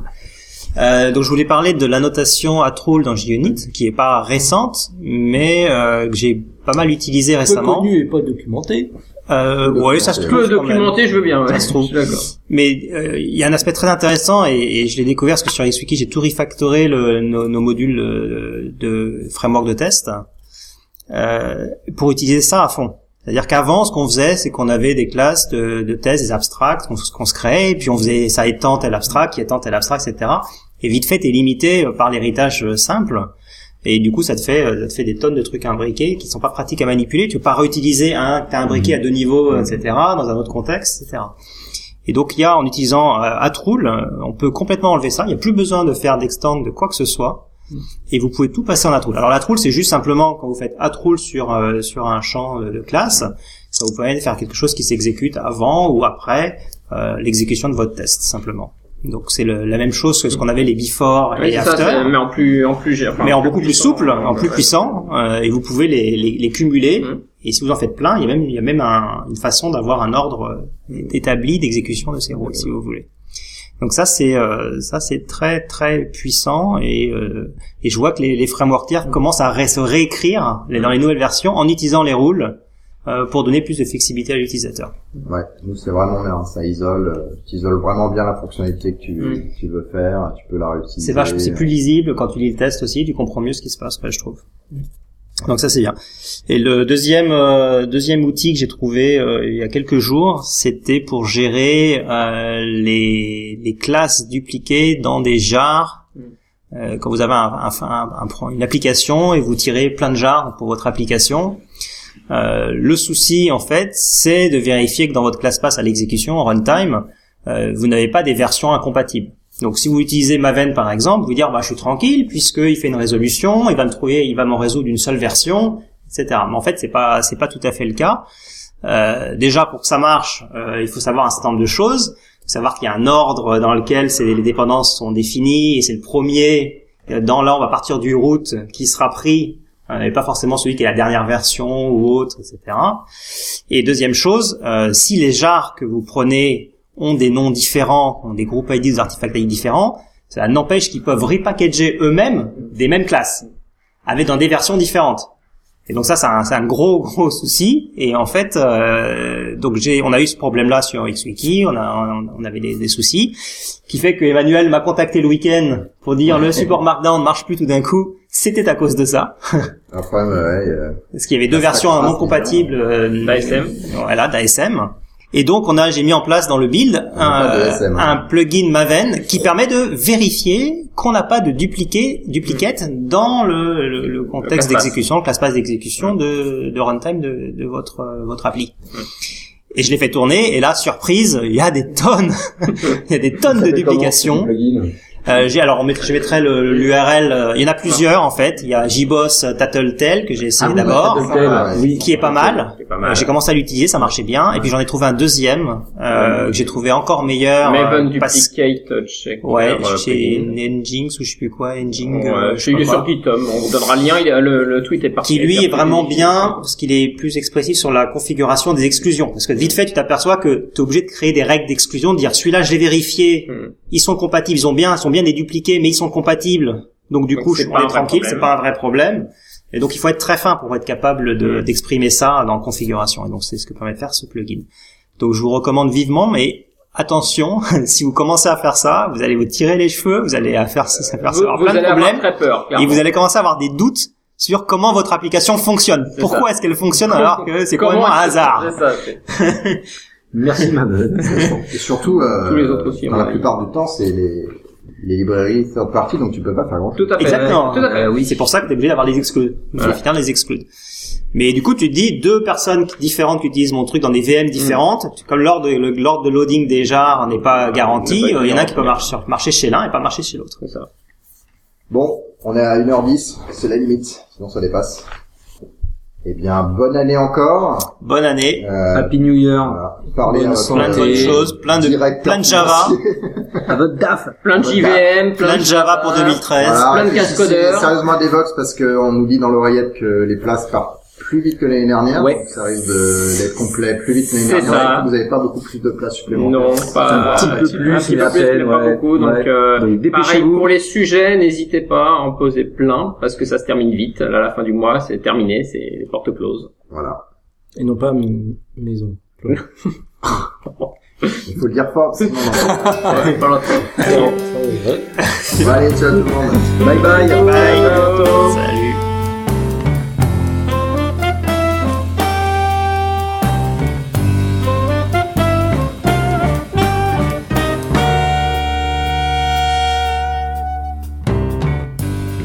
Euh, donc je voulais parler de l'annotation Atroll dans JUnit, qui est pas récente, mais euh, que j'ai pas mal utilisé Peu récemment. connu et pas documenté. Euh, ouais, ça se trouve. Peu documenté, je veux bien. Ouais. Ça se trouve. Mais euh, il y a un aspect très intéressant et, et je l'ai découvert parce que sur XWiki j'ai tout refactoré le, nos, nos modules euh, de framework de test euh, pour utiliser ça à fond. C'est-à-dire qu'avant, ce qu'on faisait, c'est qu'on avait des classes de, de tests, des abstracts qu'on qu'on se créait, et puis on faisait ça étant tel abstract, qui étant tel abstract, etc. Et vite fait, t'es limité par l'héritage euh, simple. Et du coup, ça te fait, euh, ça te fait des tonnes de trucs imbriqués qui sont pas pratiques à manipuler. Tu peux pas réutiliser un t'as imbriqué à deux niveaux, etc. dans un autre contexte, etc. Et donc il y a en utilisant euh, euh, on peut complètement enlever ça. Il n'y a plus besoin de faire d'extend de quoi que ce soit. Et vous pouvez tout passer en Atrool. Alors l'Atrool c'est juste simplement quand vous faites Atrool sur euh, sur un champ de, de classe, ça vous permet de faire quelque chose qui s'exécute avant ou après euh, l'exécution de votre test simplement. Donc c'est la même chose que ce qu'on avait les before Oui, et ça, after mais en plus, en plus, enfin, mais en beaucoup plus souple, en plus Ouais. puissant, euh, et vous pouvez les, les, les cumuler. Mhm. Et si vous en faites plein, il y a même, il y a même un- une façon d'avoir un ordre euh, établi d'exécution de ces rôles, si vous voulez. Donc ça c'est euh, ça c'est très très puissant et euh, et je vois que les, les frameworks tiers commencent à ré- se réécrire dans les nouvelles versions en utilisant les rules euh, pour donner plus de flexibilité à l'utilisateur. Ouais, nous c'est vraiment bien, ça isole, euh, tu isoles vraiment bien la fonctionnalité que tu, Mm. que tu veux faire, tu peux la réutiliser. C'est vache, c'est plus lisible quand tu lis le test aussi, tu comprends mieux ce qui se passe, ouais, je trouve. Donc ça c'est bien. Et le deuxième euh, deuxième outil que j'ai trouvé euh, il y a quelques jours, c'était pour gérer euh, les les classes dupliquées dans des jars euh, quand vous avez un, un- un- un- une application et vous tirez plein de jars pour votre application, euh, le souci en fait, c'est de vérifier que dans votre classe pass à l'exécution en runtime, euh, vous n'avez pas des versions incompatibles. Donc si vous utilisez Maven par exemple, vous dire bah je suis tranquille puisqu'il fait une résolution, il va me trouver, il va m'en résoudre une seule version, etc. Mais en fait c'est pas c'est pas tout à fait le cas. Euh, déjà pour que ça marche, il faut savoir un certain nombre de choses. Il faut savoir qu'il y a un ordre dans lequel les dépendances sont définies et c'est le premier dans l'ordre à partir du root qui sera pris et pas forcément celui qui est la dernière version ou autre, etc. Et deuxième chose, euh, si les jars que vous prenez ont des noms différents, ont des groupes ID, des artefacts ID différents, ça n'empêche qu'ils peuvent repackager eux-mêmes des mêmes classes, avec dans des versions différentes. Et donc ça, c'est un, gros gros souci. Et en fait, euh, donc j'ai, on a eu ce problème-là sur XWiki, on a, on, on avait des, des soucis, qui fait que Emmanuel m'a contacté le week-end pour dire le support Markdown ne marche plus tout d'un coup. C'était à cause de ça, Un problème, ouais, euh, parce qu'il y avait deux versions non compatibles euh, D'ASM. Voilà, d'ASM. Et donc on a, j'ai mis en place dans le build un, hein. un plugin Maven qui permet de vérifier qu'on n'a pas de dupliqué, duplicate dans le, le, le contexte d'exécution, le class pass d'exécution de, de runtime de, de votre euh, votre appli. Et je l'ai fait tourner et là surprise, il y a des tonnes, il y a des tonnes de duplications. Euh, j'ai alors on je mettrai l'URL. euh, il y en a plusieurs en fait. Il y a JBoss euh, Tattletale que j'ai essayé Ah d'abord, oui. qui est pas mal. Euh, J'ai commencé à l'utiliser, ça marchait bien. Et puis j'en ai trouvé un deuxième euh, que j'ai trouvé encore meilleur. Maven Duplicate Touch. c'est Ouais, chez. Nginx ou je sais plus quoi, Nginx. Ouais, je quoi. sur GitHub, on vous donnera le lien, il le, le tweet est parti. qui lui est vraiment bien parce qu'il est plus expressif sur la configuration des exclusions. Parce que vite fait, tu t'aperçois que tu es obligé de créer des règles d'exclusion, de dire celui-là, je l'ai vérifié, Hmm. ils sont compatibles, ils ont bien, ils sont bien dédupliqués, mais ils sont compatibles. Donc du Donc, coup, je pas on est tranquille, c'est pas un vrai problème. Et donc il faut être très fin pour être capable de- Mm. d'exprimer ça dans configuration. Et donc c'est ce que permet de faire ce plugin. Donc je vous recommande vivement, mais attention, si vous commencez à faire ça, vous allez vous tirer les cheveux, vous allez à faire, ça, faire Vous, avoir vous plein de allez avoir problèmes, très peur. et vous allez commencer à avoir des doutes sur comment votre application fonctionne. Pourquoi est-ce qu'elle fonctionne alors que c'est complètement un hasard ça, Merci Maven. Et surtout, euh, Tous les autres aussi, dans la plupart du temps, c'est les, les librairies third party, donc tu peux pas faire grand chose. Tout à fait. Exactement. Tout à fait. Euh, oui, c'est pour ça que tu es obligé d'avoir les exclus. Voilà. finir les exclus. Mais du coup, tu te dis deux personnes différentes qui utilisent mon truc dans des VM différentes, comme l'ordre de, le- l'ordre de loading des jars n'est pas garanti, euh, il y en a qui peuvent marcher, sur- marcher chez l'un et pas marcher chez l'autre. Bon, on est à 1h10, c'est la limite, sinon ça dépasse. Eh bien, bonne année encore. Bonne année, Euh, Happy New Year. voilà. Parlez Bonne santé. plein de bonnes choses, plein de, plein de Java. À votre DAF. Plein de JVM, plein de Java pour 2013. Voilà, plein de cascodeurs. Sérieusement à Devox parce qu'on nous dit dans l'oreillette que les places partent plus vite que l'année dernière. Ouais. Donc ça risque de- d'être complet plus vite que l'année dernière. ça. Vous n'avez pas beaucoup plus de places supplémentaires. Non, pas Un petit peu un petit plus, un petit il peu plus, mais pas ouais. beaucoup. Donc, Ouais. euh, Donc, pareil dépêchez-vous. pour les sujets, n'hésitez pas à en poser plein parce que ça se termine vite. Là, à la fin du mois, c'est terminé, c'est les portes closes. Voilà. Et non pas maison. Il faut le dire fort. sinon on pas longtemps. Bon, allez, ciao tout le monde. Bye bye. Bye. Ciao. Salut.